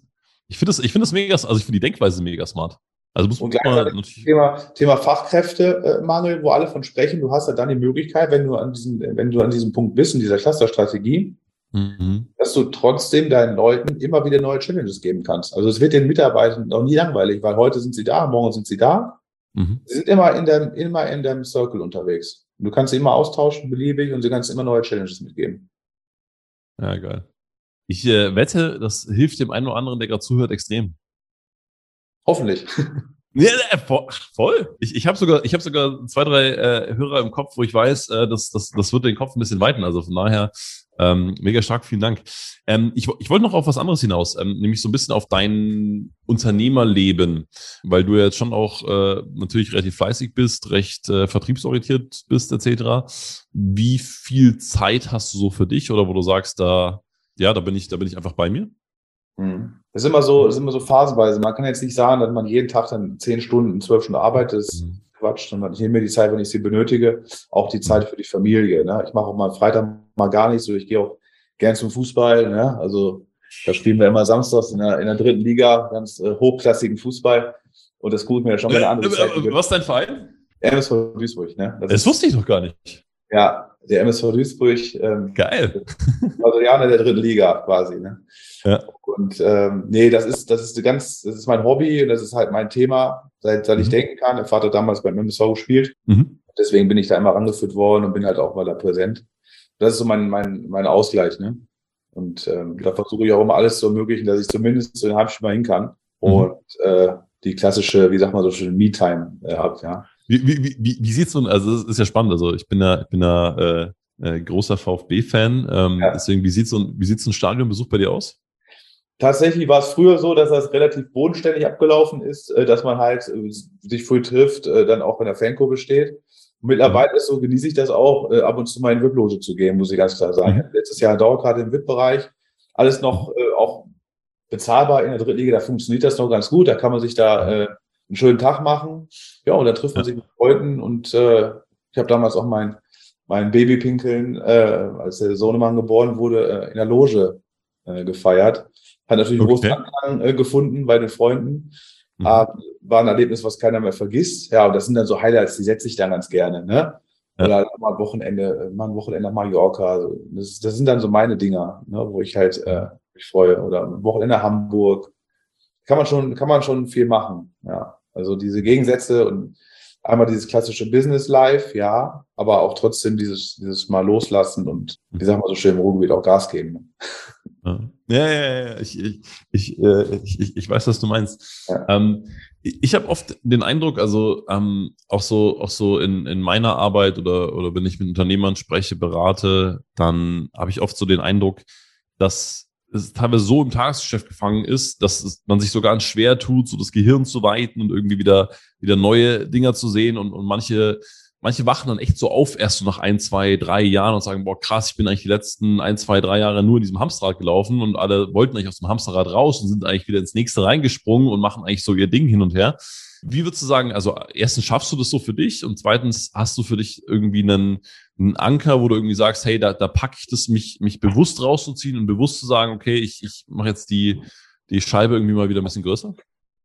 Ich finde das, ich finde das mega, also ich finde die Denkweise mega smart. Also muss und man Thema, Thema Fachkräftemangel, wo alle von sprechen, du hast ja dann die Möglichkeit, wenn du an diesem, wenn du an diesem Punkt bist, in dieser Clusterstrategie, mhm. dass du trotzdem deinen Leuten immer wieder neue Challenges geben kannst. Also es wird den Mitarbeitern auch nie langweilig, weil heute sind sie da, morgen sind sie da. Mhm. Sie sind immer in deinem, immer in deinem Circle unterwegs. du kannst sie immer austauschen, beliebig, und sie kannst immer neue Challenges mitgeben. Ja, geil. Ich äh, wette, das hilft dem einen oder anderen, der gerade zuhört, extrem. Hoffentlich. Ja, äh, voll. Ich, ich habe sogar, ich hab sogar zwei, drei äh, Hörer im Kopf, wo ich weiß, äh, das, das, das wird den Kopf ein bisschen weiten. Also von daher ähm, mega stark, vielen Dank. Ähm, ich, ich wollte noch auf was anderes hinaus, ähm, nämlich so ein bisschen auf dein Unternehmerleben, weil du ja jetzt schon auch äh, natürlich relativ fleißig bist, recht äh, vertriebsorientiert bist, etc. Wie viel Zeit hast du so für dich oder wo du sagst, da, ja, da bin ich, da bin ich einfach bei mir? Hm. Das ist immer so, das ist immer so phasenweise. Man kann jetzt nicht sagen, dass man jeden Tag dann zehn Stunden, zwölf Stunden arbeitet. Das mhm. Quatsch. Sondern ich nehme mir die Zeit, wenn ich sie benötige, auch die Zeit für die Familie. Ne? Ich mache auch mal Freitag mal gar nicht so. Ich gehe auch gern zum Fußball. Ne? Also da spielen wir immer samstags in der, in der dritten Liga, ganz äh, hochklassigen Fußball. Und das gut mir schon mal eine andere äh, Zeit. Was ist dein Verein? MSV Duisburg. Ne? Das, das wusste ich doch gar nicht. Ja, der MSV Duisburg. Ähm, Geil. Also ja, in der dritten Liga quasi. Ne? Ja. Und ähm, nee, das ist, das ist ganz, das ist mein Hobby und das ist halt mein Thema, seit, seit mhm. ich denken kann. Der Vater damals beim MSV gespielt. Mhm. Deswegen bin ich da immer rangeführt worden und bin halt auch mal da präsent. Das ist so mein, mein, mein Ausgleich, ne? Und ähm, da versuche ich auch immer alles zu ermöglichen, dass ich zumindest so eine halbe Stunde hin kann mhm. und äh, die klassische, wie sagt man so schön, Me-Time äh, habe, ja. Wie, wie, wie, wie sieht's nun, also das ist ja spannend, also ich bin ja, ich bin ja äh, äh, großer VfB-Fan, ähm, ja. deswegen, wie sieht's so, wie sieht's ein Stadionbesuch bei dir aus? Tatsächlich war es früher so, dass das relativ bodenständig abgelaufen ist, äh, dass man halt äh, sich früh trifft, äh, dann auch in der Fankurve steht. Mittlerweile ist so, genieße ich das auch, ab und zu mal in VIP-Loge zu gehen, muss ich ganz klar sagen. Mhm. Letztes Jahr dauert gerade im VIP-Bereich alles noch auch bezahlbar in der dritten Liga, da funktioniert das noch ganz gut, da kann man sich da einen schönen Tag machen. Ja, und dann trifft man sich mit Freunden und äh, ich habe damals auch mein, mein Babypinkeln, äh, als der Sohnemann geboren wurde, in der Loge äh, gefeiert. Hat natürlich okay. großen Anklang äh, gefunden bei den Freunden. Mhm. Äh, war ein Erlebnis, was keiner mehr vergisst. Ja, und das sind dann so Highlights, die setze ich dann ganz gerne. Ne? Ja. Oder mal Wochenende, äh, mal ein Wochenende nach Mallorca. Das, das sind dann so meine Dinger, ne, wo ich halt äh, mich freue. Oder ein Wochenende Hamburg. Kann man schon, kann man schon viel machen. Ja. Also diese Gegensätze und einmal dieses klassische Business Life, ja, aber auch trotzdem dieses, dieses mal loslassen und, wie sagen wir so schön im Ruhrgebiet, auch Gas geben. Ja, ja, ja, ja. Ich, ich, ich, äh, ich, ich weiß, was du meinst. Ja. Ähm, ich habe oft den Eindruck, also ähm, auch so, auch so in, in meiner Arbeit oder, oder wenn ich mit Unternehmern spreche, berate, dann habe ich oft so den Eindruck, dass es teilweise so im Tagesgeschäft gefangen ist, dass es, man sich so ganz schwer tut, so das Gehirn zu weiten und irgendwie wieder, wieder neue Dinger zu sehen und, und manche, manche wachen dann echt so auf, erst so nach ein, zwei, drei Jahren und sagen, boah, krass, ich bin eigentlich die letzten ein, zwei, drei Jahre nur in diesem Hamsterrad gelaufen und alle wollten eigentlich aus dem Hamsterrad raus und sind eigentlich wieder ins nächste reingesprungen und machen eigentlich so ihr Ding hin und her. Wie würdest du sagen, also erstens schaffst du das so für dich und zweitens hast du für dich irgendwie einen, einen Anker, wo du irgendwie sagst, hey, da, da packe ich das, mich, mich bewusst rauszuziehen und bewusst zu sagen, okay, ich, ich mache jetzt die, die Scheibe irgendwie mal wieder ein bisschen größer?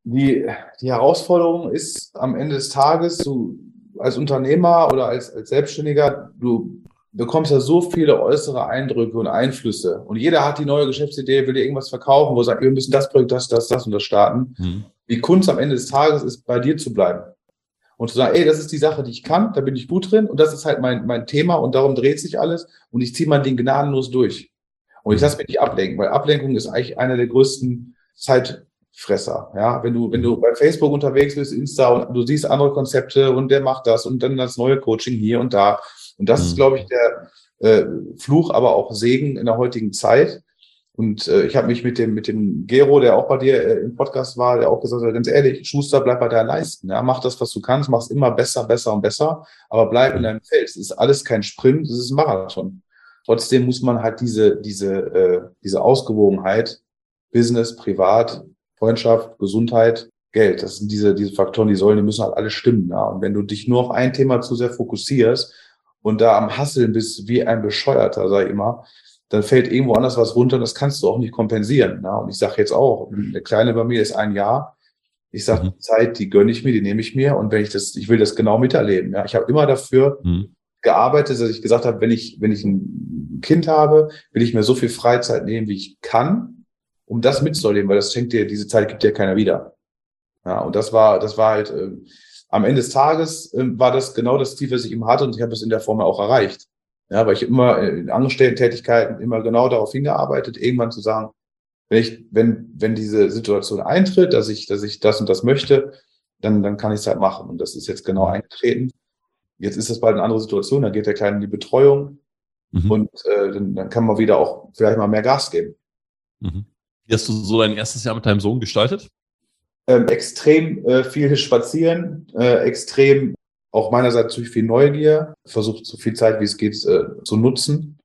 Die, die Herausforderung ist am Ende des Tages, du als Unternehmer oder als, als Selbstständiger, du bekommst ja so viele äußere Eindrücke und Einflüsse. Und jeder hat die neue Geschäftsidee, will dir irgendwas verkaufen, wo er sagt, wir müssen das Projekt, das, das, das und das starten. Mhm. Die Kunst am Ende des Tages ist, bei dir zu bleiben. Und zu sagen, ey, das ist die Sache, die ich kann, da bin ich gut drin und das ist halt mein, mein Thema und darum dreht sich alles und ich ziehe mein Ding gnadenlos durch. Und ich lasse mich nicht ablenken, weil Ablenkung ist eigentlich einer der größten Zeitfresser. Ja, wenn du, wenn du bei Facebook unterwegs bist, Insta und du siehst andere Konzepte und der macht das und dann das neue Coaching hier und da. Und das mhm. ist, glaube ich, der äh, Fluch, aber auch Segen in der heutigen Zeit, und äh, ich habe mich mit dem, mit dem Gero, der auch bei dir äh, im Podcast war, der auch gesagt hat, ganz ehrlich, Schuster, bleib bei deinen Leisten. Ja, mach das, was du kannst, mach's immer besser, besser und besser, aber bleib in deinem Feld. Es ist alles kein Sprint, es ist ein Marathon. Trotzdem muss man halt diese, diese, äh, diese Ausgewogenheit, Business, Privat, Freundschaft, Gesundheit, Geld, das sind diese, diese Faktoren, die sollen, die müssen halt alle stimmen. Ja. Und wenn du dich nur auf ein Thema zu sehr fokussierst und da am Hasseln bist wie ein Bescheuerter, sag ich immer, dann fällt irgendwo anders was runter und das kannst du auch nicht kompensieren. Na? Und ich sage jetzt auch, eine Kleine bei mir ist ein Jahr. Ich sage, mhm. Zeit, die gönne ich mir, die nehme ich mir und wenn ich das, ich will das genau miterleben. Ja? Ich habe immer dafür mhm. gearbeitet, dass ich gesagt habe, wenn ich, wenn ich ein Kind habe, will ich mir so viel Freizeit nehmen, wie ich kann, um das mitzuerleben, weil das schenkt dir, diese Zeit gibt dir keiner wieder. Ja, und das war, das war halt, äh, am Ende des Tages äh, war das genau das Ziel, was ich immer hatte und ich habe es in der Form auch erreicht. Ja, weil ich immer in Angestellten-Tätigkeiten immer genau darauf hingearbeitet, irgendwann zu sagen, wenn ich, wenn, wenn diese Situation eintritt, dass ich, dass ich das und das möchte, dann, dann kann ich es halt machen. Und das ist jetzt genau eingetreten. Jetzt ist das bald eine andere Situation, dann geht der Kleine in die Betreuung mhm. und äh, dann, dann kann man wieder auch vielleicht mal mehr Gas geben. Mhm. Wie hast du so dein erstes Jahr mit deinem Sohn gestaltet? Ähm, extrem äh, viel spazieren, äh, extrem auch meinerseits natürlich viel Neugier, versucht so viel Zeit wie es geht äh, zu nutzen.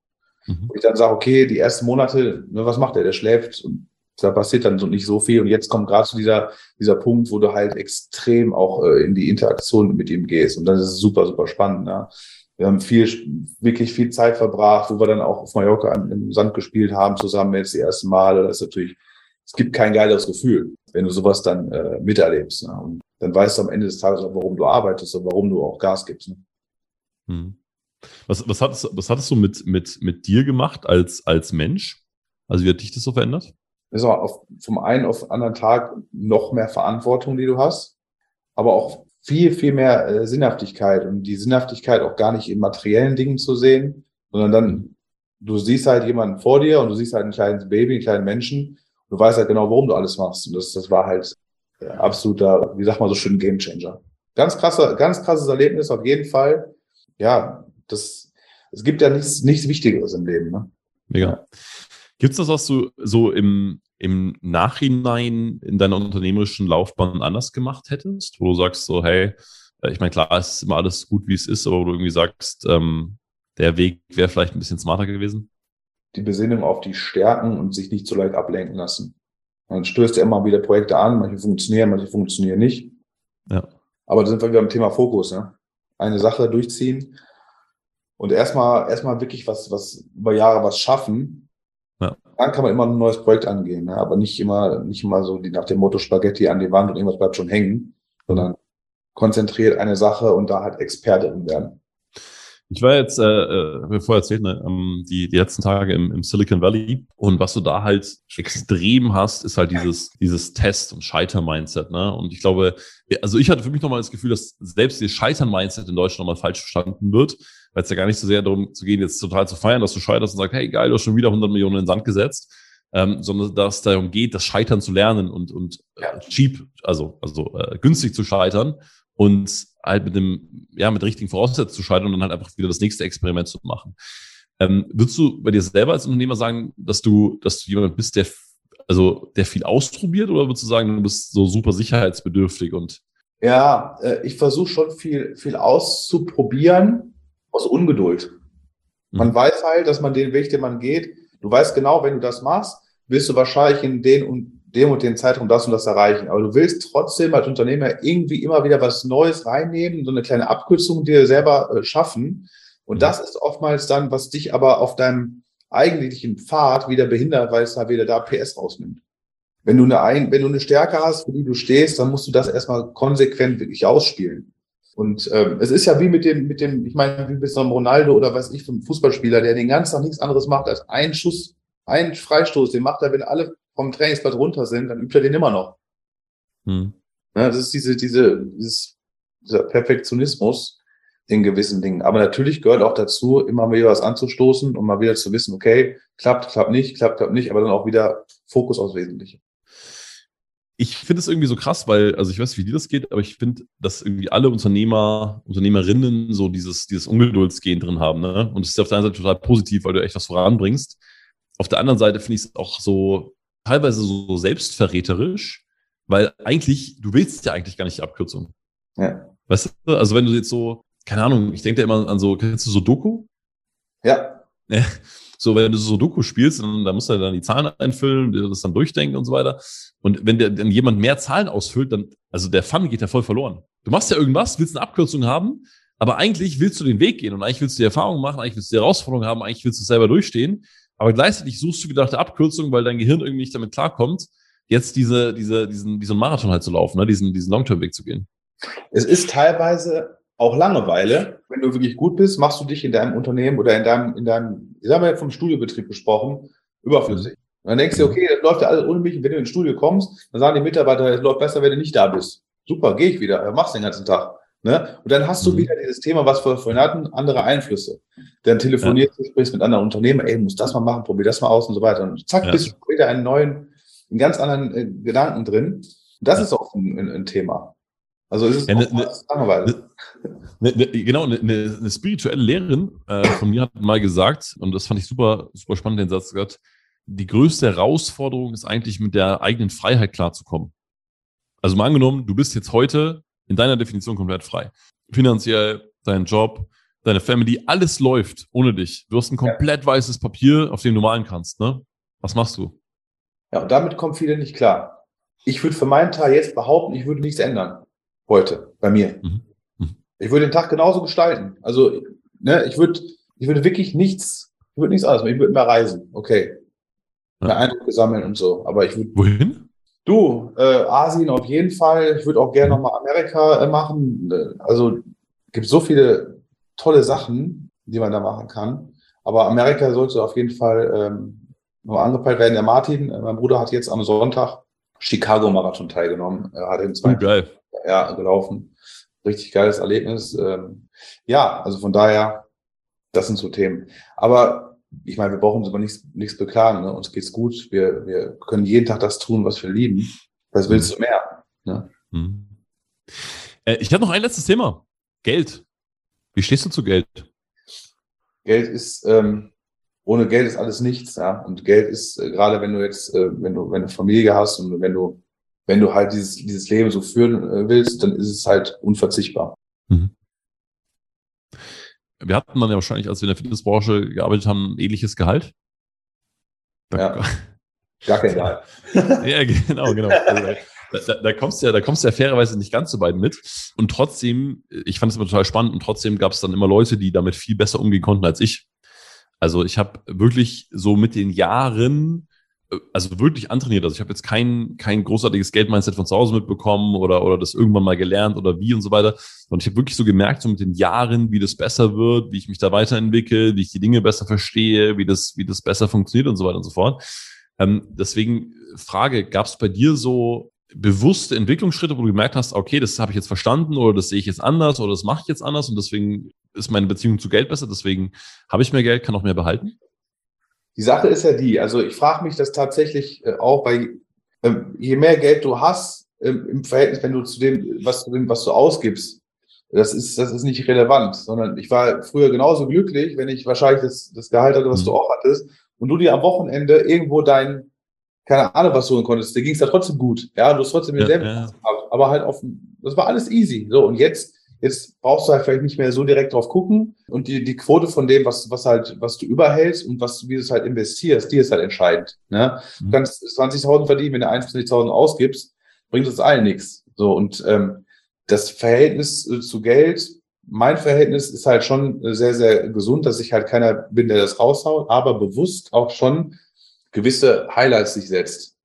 Mhm. Und ich dann sage, okay, die ersten Monate, ne, was macht er? Der schläft und da passiert dann so nicht so viel. Und jetzt kommt gerade zu dieser, dieser Punkt, wo du halt extrem auch äh, in die Interaktion mit ihm gehst. Und dann ist es super, super spannend. Ne? Wir haben viel, wirklich viel Zeit verbracht, wo wir dann auch auf Mallorca im Sand gespielt haben, zusammen jetzt die ersten Male. Das ist natürlich, es gibt kein geileres Gefühl, wenn du sowas dann äh, miterlebst. Ne? Und dann weißt du am Ende des Tages auch, warum du arbeitest und warum du auch Gas gibst. Ne? Hm. Was, was, hattest, was hattest du mit, mit, mit dir gemacht als, als Mensch? Also wie hat dich das so verändert? Das ist auf, vom einen auf den anderen Tag noch mehr Verantwortung, die du hast, aber auch viel, viel mehr äh, Sinnhaftigkeit und die Sinnhaftigkeit auch gar nicht in materiellen Dingen zu sehen, sondern dann, du siehst halt jemanden vor dir und du siehst halt ein kleines Baby, einen kleinen Menschen, du weißt halt genau, warum du alles machst. Und das, das war halt äh, absoluter, wie sagt man so schön, Gamechanger. Ganz krasser, ganz krasses Erlebnis auf jeden Fall. Ja, das, es gibt ja nichts, nichts Wichtigeres im Leben. Ne? Mega. Gibt es das, was du so im, im Nachhinein in deiner unternehmerischen Laufbahn anders gemacht hättest? Wo du sagst so, hey, äh, ich meine, klar, es ist immer alles gut, wie es ist, aber wo du irgendwie sagst, ähm, der Weg wäre vielleicht ein bisschen smarter gewesen? Die Besinnung auf die Stärken und sich nicht so leicht ablenken lassen. Man stößt ja immer wieder Projekte an, manche funktionieren, manche funktionieren nicht. Ja. Aber da sind wir wieder am Thema Fokus. Ne? Eine Sache durchziehen und erstmal erstmal wirklich was, was über Jahre was schaffen. Dann kann man immer ein neues Projekt angehen, ne? aber nicht immer, nicht immer so die nach dem Motto Spaghetti an die Wand und irgendwas bleibt schon hängen, sondern konzentriert eine Sache und da halt Experte werden. Ich war jetzt, äh, äh, wie vorher erzählt, ne, ähm, die, die letzten Tage im, im Silicon Valley und was du da halt extrem hast, ist halt dieses, dieses Test- und Scheiter-Mindset. Ne? Und ich glaube, also ich hatte für mich nochmal das Gefühl, dass selbst dieses Scheitern-Mindset in Deutschland nochmal falsch verstanden wird weil es ja gar nicht so sehr darum zu gehen, jetzt total zu feiern, dass du scheiterst und sagst, hey geil, du hast schon wieder 100 Millionen in den Sand gesetzt, ähm, sondern dass es darum geht, das Scheitern zu lernen und, und äh, cheap, also, also äh, günstig zu scheitern und halt mit dem, ja, mit richtigen Voraussetzungen zu scheitern und dann halt einfach wieder das nächste Experiment zu machen. Ähm, würdest du bei dir selber als Unternehmer sagen, dass du, dass du jemand bist, der, also, der viel ausprobiert oder würdest du sagen, du bist so super sicherheitsbedürftig und ja, äh, ich versuche schon viel, viel auszuprobieren, aus Ungeduld. Man mhm. weiß halt, dass man den Weg, den man geht, du weißt genau, wenn du das machst, wirst du wahrscheinlich in den und dem und den Zeitraum das und das erreichen. Aber du willst trotzdem als Unternehmer irgendwie immer wieder was Neues reinnehmen, so eine kleine Abkürzung dir selber äh, schaffen. Und mhm. das ist oftmals dann, was dich aber auf deinem eigentlichen Pfad wieder behindert, weil es da wieder da PS rausnimmt. Wenn du eine, ein, wenn du eine Stärke hast, für die du stehst, dann musst du das erstmal konsequent wirklich ausspielen. Und ähm, es ist ja wie mit dem, mit dem, ich meine, wie mit so einem Ronaldo oder weiß ich, vom Fußballspieler, der den ganzen Tag nichts anderes macht als einen Schuss, einen Freistoß, den macht er, wenn alle vom Trainingsplatz runter sind, dann übt er den immer noch. Hm. Ja, das ist diese, diese, dieses, dieser Perfektionismus in gewissen Dingen. Aber natürlich gehört auch dazu, immer wieder was anzustoßen und mal wieder zu wissen, okay, klappt, klappt nicht, klappt, klappt nicht, aber dann auch wieder Fokus aufs Wesentliche ich finde es irgendwie so krass, weil, also ich weiß, wie dir das geht, aber ich finde, dass irgendwie alle Unternehmer, Unternehmerinnen so dieses, dieses Ungeduldsgehen drin haben, ne? Und es ist auf der einen Seite total positiv, weil du echt was voranbringst. Auf der anderen Seite finde ich es auch so teilweise so selbstverräterisch, weil eigentlich, du willst ja eigentlich gar nicht die Abkürzung. Ja. Weißt du, also wenn du jetzt so, keine Ahnung, ich denke da immer an so, kennst du so Doku? Ja. So, wenn du so Doku spielst, dann, dann musst du dann die Zahlen einfüllen, das dann durchdenken und so weiter. Und wenn der, dann jemand mehr Zahlen ausfüllt, dann, also der Fun geht ja voll verloren. Du machst ja irgendwas, willst eine Abkürzung haben, aber eigentlich willst du den Weg gehen und eigentlich willst du die Erfahrung machen, eigentlich willst du die Herausforderung haben, eigentlich willst du selber durchstehen. Aber gleichzeitig suchst du wieder nach der Abkürzung, weil dein Gehirn irgendwie nicht damit klarkommt, jetzt diese, diese, diesen, diesen Marathon halt zu laufen, ne? diesen, diesen Long-Term-Weg zu gehen. Es ist teilweise auch Langeweile. Wenn du wirklich gut bist, machst du dich in deinem Unternehmen oder in deinem, in deinem, ich sag mal vom Studiobetrieb gesprochen, überflüssig. Und dann denkst du, okay, das läuft ja alles ohne mich. Und wenn du ins Studio kommst, dann sagen die Mitarbeiter, es läuft besser, wenn du nicht da bist. super, gehe ich wieder, mach's den ganzen Tag. Ne? Und dann hast du mhm. wieder dieses Thema, was wir vorhin hatten, andere Einflüsse. Dann telefonierst ja. du, sprichst mit anderen Unternehmern, ey, muss das mal machen, probier das mal aus und so weiter. Und zack, ja. bist du wieder einen neuen, einen ganz anderen äh, Gedanken drin. Und das ja. ist auch ein, ein, ein, Thema. Also ist es ja, ne, ne, Langeweile. Ne, ne, genau, eine ne, ne spirituelle Lehrerin äh, von mir hat mal gesagt, und das fand ich super, super spannend, den Satz gesagt, die größte Herausforderung ist eigentlich mit der eigenen Freiheit klarzukommen. Also mal angenommen, du bist jetzt heute in deiner Definition komplett frei. Finanziell, dein Job, deine Family, alles läuft ohne dich. Du hast ein komplett ja. weißes Papier, auf dem du malen kannst. Ne? Was machst du? Ja, und damit kommen viele nicht klar. Ich würde für meinen Teil jetzt behaupten, ich würde nichts ändern. Heute, bei mir. Mhm. Mhm. Ich würde den Tag genauso gestalten. Also, ne, ich würde, ich würde wirklich nichts, ich würde nichts anderes machen. Ich würde mehr reisen. Okay. Ja. Mehr Eindrücke sammeln und so. Aber ich würde. Wohin? Du, äh, Asien auf jeden Fall. Ich würde auch gerne nochmal Amerika äh, machen. Also gibt so viele tolle Sachen, die man da machen kann. Aber Amerika sollte auf jeden Fall ähm, nochmal angepeilt werden. Der Martin, äh, mein Bruder, hat jetzt am Sonntag Chicago-Marathon teilgenommen. Er hat den zweiten oh, ja, gelaufen. Richtig geiles Erlebnis. Ähm, ja, also von daher, das sind so Themen. Aber ich meine, wir brauchen uns aber nichts, nichts beklagen. Ne? Uns geht's gut. Wir, wir können jeden Tag das tun, was wir lieben. Was willst du mehr? Ne? Mhm. Äh, ich habe noch ein letztes Thema. Geld. Wie stehst du zu Geld? Geld ist, ähm, ohne Geld ist alles nichts, ja. Und Geld ist, äh, gerade wenn du jetzt, äh, wenn du, wenn du Familie hast und wenn du, wenn du halt dieses, dieses Leben so führen äh, willst, dann ist es halt unverzichtbar. Mhm wir hatten dann ja wahrscheinlich, als wir in der Fitnessbranche gearbeitet haben, ein ähnliches Gehalt. Ja. Gar kein Gehalt. ja, genau, genau. Also, da, da, kommst du ja, da kommst du ja fairerweise nicht ganz so weit mit. Und trotzdem, ich fand es immer total spannend und trotzdem gab es dann immer Leute, die damit viel besser umgehen konnten als ich. Also ich habe wirklich so mit den Jahren also wirklich antrainiert. Also ich habe jetzt kein, kein großartiges Geldmindset von zu Hause mitbekommen oder, oder das irgendwann mal gelernt oder wie und so weiter. Und ich habe wirklich so gemerkt, so mit den Jahren, wie das besser wird, wie ich mich da weiterentwickle, wie ich die Dinge besser verstehe, wie das, wie das besser funktioniert und so weiter und so fort. Ähm, deswegen Frage, gab es bei dir so bewusste Entwicklungsschritte, wo du gemerkt hast, okay, das habe ich jetzt verstanden oder das sehe ich jetzt anders oder das mache ich jetzt anders und deswegen ist meine Beziehung zu Geld besser, deswegen habe ich mehr Geld, kann auch mehr behalten? Die Sache ist ja die, also ich frage mich das tatsächlich äh, auch bei, äh, je mehr Geld du hast, äh, im Verhältnis, wenn du zu dem, was du, was du ausgibst, das ist, das ist nicht relevant, sondern ich war früher genauso glücklich, wenn ich wahrscheinlich das, das Gehalt hatte, was mhm. du auch hattest, und du dir am Wochenende irgendwo dein, keine Ahnung, was du holen konntest, dir ging es da trotzdem gut. Ja, du hast trotzdem ja, selber ja. aber halt auf, das war alles easy. So, und jetzt Jetzt brauchst du halt vielleicht nicht mehr so direkt drauf gucken und die, die Quote von dem, was, was halt, was du überhältst und was, wie du es halt investierst, die ist halt entscheidend. Ne? Du mhm. kannst 20.000 verdienen, wenn du 21.000 ausgibst, bringt uns allen nichts. So und ähm, das Verhältnis äh, zu Geld, mein Verhältnis ist halt schon sehr, sehr gesund, dass ich halt keiner bin, der das raushaut, aber bewusst auch schon gewisse Highlights sich setzt.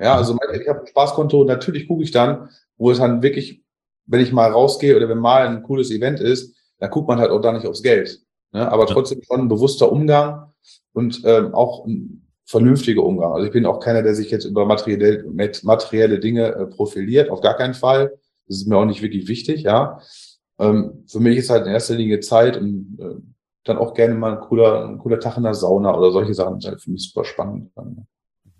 Ja, also ich habe ein Spaßkonto, natürlich gucke ich dann, wo es dann wirklich wenn ich mal rausgehe oder wenn mal ein cooles Event ist, dann guckt man halt auch da nicht aufs Geld. Ne? Aber trotzdem schon ein bewusster Umgang und ähm, auch ein vernünftiger Umgang. Also ich bin auch keiner, der sich jetzt über materielle, materielle Dinge äh, profiliert, auf gar keinen Fall. Das ist mir auch nicht wirklich wichtig, ja. Ähm, für mich ist halt in erster Linie Zeit und äh, dann auch gerne mal ein cooler, ein cooler Tag in der Sauna oder solche Sachen. Das ist halt für mich super spannend.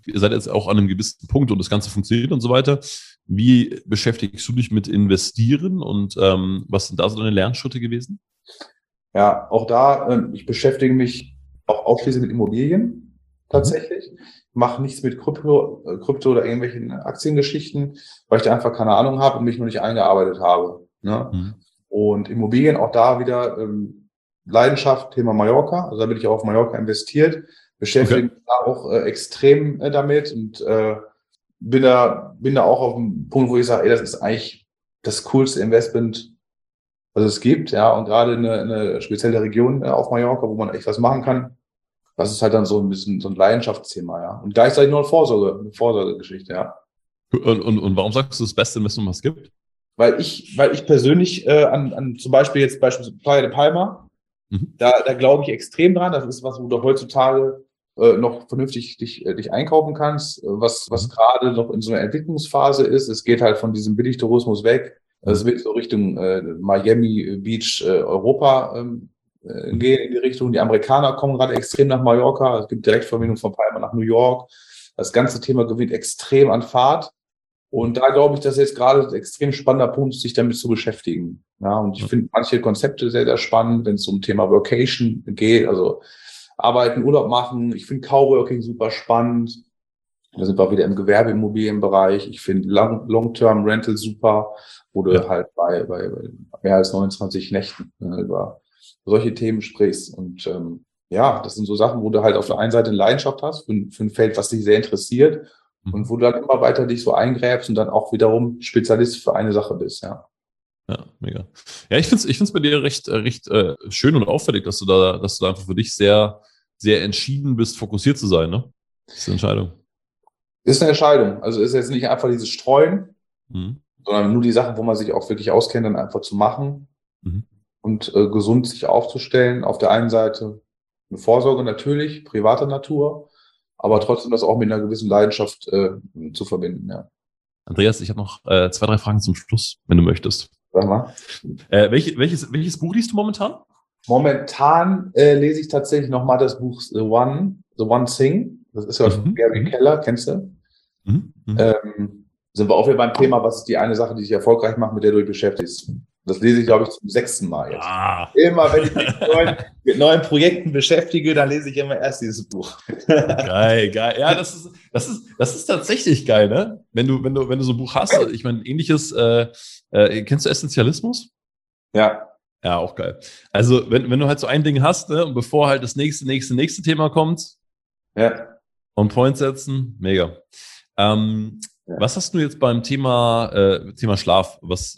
Ihr seid jetzt auch an einem gewissen Punkt und das Ganze funktioniert und so weiter. Wie beschäftigst du dich mit Investieren und ähm, was sind da so deine Lernschritte gewesen? Ja, auch da, äh, ich beschäftige mich auch ausschließlich mit Immobilien tatsächlich. Mhm. Mache nichts mit Krypto, äh, Krypto oder irgendwelchen Aktiengeschichten, weil ich da einfach keine Ahnung habe und mich noch nicht eingearbeitet habe. Ne? Mhm. Und Immobilien, auch da wieder ähm, Leidenschaft, Thema Mallorca. Also da bin ich auch auf Mallorca investiert, beschäftige okay. mich da auch äh, extrem äh, damit und äh, bin da, bin da auch auf dem Punkt, wo ich sage, ey, das ist eigentlich das coolste Investment, was es gibt, ja, und gerade eine, eine spezielle Region auf Mallorca, wo man echt was machen kann. Das ist halt dann so ein bisschen so ein Leidenschaftsthema, ja. Und gleichzeitig nur eine Vorsorge, eine Vorsorgegeschichte, ja. Und, und, und warum sagst du das beste Investment, was es gibt? Weil ich, weil ich persönlich äh, an, an zum Beispiel jetzt beispielsweise Playa de Palma, mhm. da, da glaube ich extrem dran. Das ist was, wo du heutzutage äh, noch vernünftig dich, äh, dich einkaufen kannst, äh, was, was mhm. gerade noch in so einer Entwicklungsphase ist. Es geht halt von diesem Billigtourismus weg. Es wird so Richtung äh, Miami Beach äh, Europa ähm, äh, gehen in die Richtung. Die Amerikaner kommen gerade extrem nach Mallorca. Es gibt Direktverbindung von Palma nach New York. Das ganze Thema gewinnt extrem an Fahrt. Und da glaube ich, dass jetzt gerade ein extrem spannender Punkt ist, sich damit zu beschäftigen. Ja, und ich finde manche Konzepte sehr, sehr spannend, wenn es um Thema Vocation geht, also arbeiten, Urlaub machen. Ich finde Coworking super spannend. Da sind wir wieder im Gewerbeimmobilienbereich. Ich finde Long-Term Rental super, wo du ja. halt bei, bei, bei mehr als 29 Nächten ne, über solche Themen sprichst. Und ähm, ja, das sind so Sachen, wo du halt auf der einen Seite eine Leidenschaft hast für, für ein Feld, was dich sehr interessiert mhm. und wo du dann immer weiter dich so eingräbst und dann auch wiederum Spezialist für eine Sache bist, ja. Ja, mega. Ja, ich finde es ich find's bei dir recht, äh, recht äh, schön und auffällig, dass du da, dass du da einfach für dich sehr, sehr entschieden bist, fokussiert zu sein, ne? Das ist eine Entscheidung. Ist eine Entscheidung. Also ist jetzt nicht einfach dieses Streuen, mhm. sondern nur die Sachen, wo man sich auch wirklich auskennt, dann einfach zu machen. Mhm und äh, gesund sich aufzustellen. Auf der einen Seite eine Vorsorge natürlich, privater Natur, aber trotzdem das auch mit einer gewissen Leidenschaft äh, zu verbinden. Ja. Andreas, ich habe noch äh, zwei, drei Fragen zum Schluss, wenn du möchtest. Sag mal. Äh, welche, welches, welches Buch liest du momentan? Momentan äh, lese ich tatsächlich nochmal das Buch The One, The One Thing. Das ist ja von mhm. Gary mhm. Keller, kennst du? Mhm. Mhm. Ähm, sind wir auch wieder beim Thema, was ist die eine Sache, die dich erfolgreich macht, mit der du dich beschäftigst. Das lese ich, glaube ich, zum sechsten Mal jetzt. Ah. Immer, wenn ich mich mit neuen, mit neuen, Projekten beschäftige, dann lese ich immer erst dieses Buch. Geil, geil. Ja, das ist, das ist, das ist tatsächlich geil, ne? Wenn du, wenn du, wenn du so ein Buch hast, ich meine, ähnliches, äh, äh, kennst du Essentialismus? Ja. Ja, auch geil. Also, wenn, wenn du halt so ein Ding hast, ne, und bevor halt das nächste, nächste, nächste Thema kommt, ja. on point setzen, mega. Ähm, was hast du jetzt beim Thema, äh, Thema Schlaf? Was,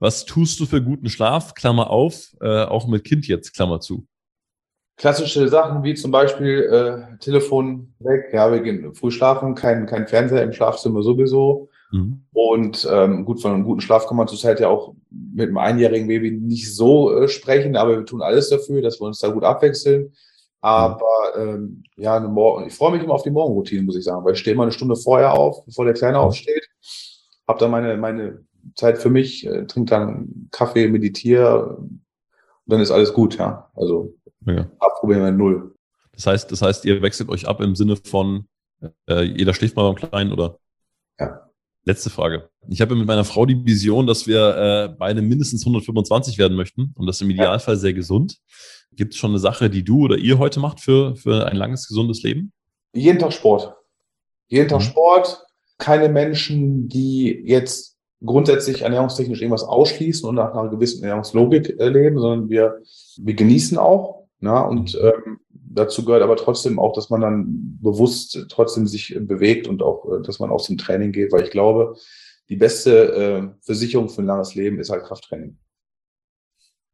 was tust du für guten Schlaf? Klammer auf, äh, auch mit Kind jetzt, Klammer zu. Klassische Sachen wie zum Beispiel äh, Telefon weg, ja, wir gehen früh schlafen, kein, kein Fernseher im Schlafzimmer sowieso. Mhm. Und ähm, gut, von einem guten Schlaf kann man zurzeit ja auch mit einem einjährigen Baby nicht so äh, sprechen, aber wir tun alles dafür, dass wir uns da gut abwechseln. Aber ähm, ja, eine Morgen, ich freue mich immer auf die Morgenroutine, muss ich sagen, weil ich stehe mal eine Stunde vorher auf, bevor der Kleine aufsteht, habe dann meine, meine Zeit für mich, äh, trinke dann Kaffee, meditiere und dann ist alles gut, ja. Also ja. Probleme null. Das heißt, das heißt, ihr wechselt euch ab im Sinne von äh, jeder schläft mal beim Kleinen, oder? Ja. Letzte Frage. Ich habe mit meiner Frau die Vision, dass wir äh, beide mindestens 125 werden möchten und das im Idealfall sehr gesund. Gibt es schon eine Sache, die du oder ihr heute macht für, für ein langes, gesundes Leben? Jeden Tag Sport. Jeden Tag mhm. Sport. Keine Menschen, die jetzt grundsätzlich ernährungstechnisch irgendwas ausschließen und nach einer gewissen Ernährungslogik äh, leben, sondern wir, wir genießen auch. Na, und mhm. ähm, dazu gehört aber trotzdem auch, dass man dann bewusst trotzdem sich bewegt und auch, äh, dass man auch zum Training geht, weil ich glaube, die beste äh, Versicherung für ein langes Leben ist halt Krafttraining.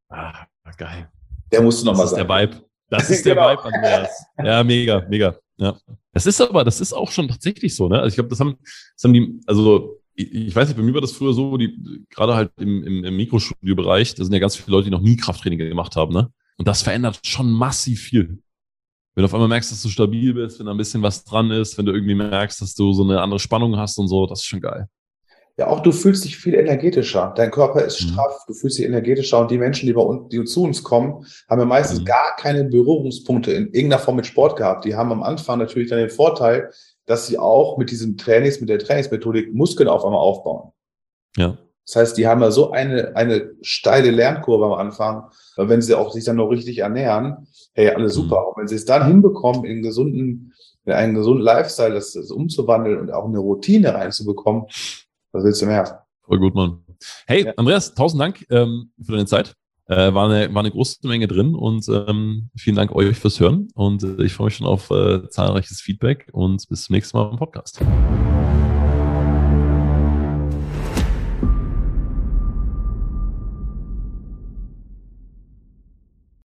Ah, geil. Der musste nochmal sein. Das ist der Vibe. Das ist der genau. Vibe, Andreas. Ja, mega, mega. Ja. Das ist aber, das ist auch schon tatsächlich so, ne? Also ich glaube, das haben, das haben die, also ich, ich weiß nicht, bei mir war das früher so, die, gerade halt im, im, im Mikrostudio-Bereich, da sind ja ganz viele Leute, die noch nie Krafttraining gemacht haben, ne? Und das verändert schon massiv viel. Wenn du auf einmal merkst, dass du stabil bist, wenn da ein bisschen was dran ist, wenn du irgendwie merkst, dass du so eine andere Spannung hast und so, das ist schon geil. Ja, auch du fühlst dich viel energetischer. Dein Körper ist mhm. straff, du fühlst dich energetischer und die Menschen, die bei uns, die zu uns kommen, haben ja meistens mhm. gar keine Berührungspunkte in irgendeiner Form mit Sport gehabt. Die haben am Anfang natürlich dann den Vorteil, dass sie auch mit diesen Trainings, mit der Trainingsmethodik Muskeln auf einmal aufbauen. Ja. Das heißt, die haben ja so eine, eine steile Lernkurve am Anfang, weil wenn sie auch sich dann noch richtig ernähren, hey, alles mhm. super. Mhm. Und wenn sie es dann hinbekommen, in einen gesunden, in einen gesunden Lifestyle das, das umzuwandeln und auch eine Routine reinzubekommen, was willst du mehr? Voll gut, Mann. Hey, ja. Andreas, tausend Dank ähm, für deine Zeit. Äh, war, eine, war eine große Menge drin und ähm, vielen Dank euch fürs Hören und äh, ich freue mich schon auf äh, zahlreiches Feedback und bis zum nächsten Mal im Podcast.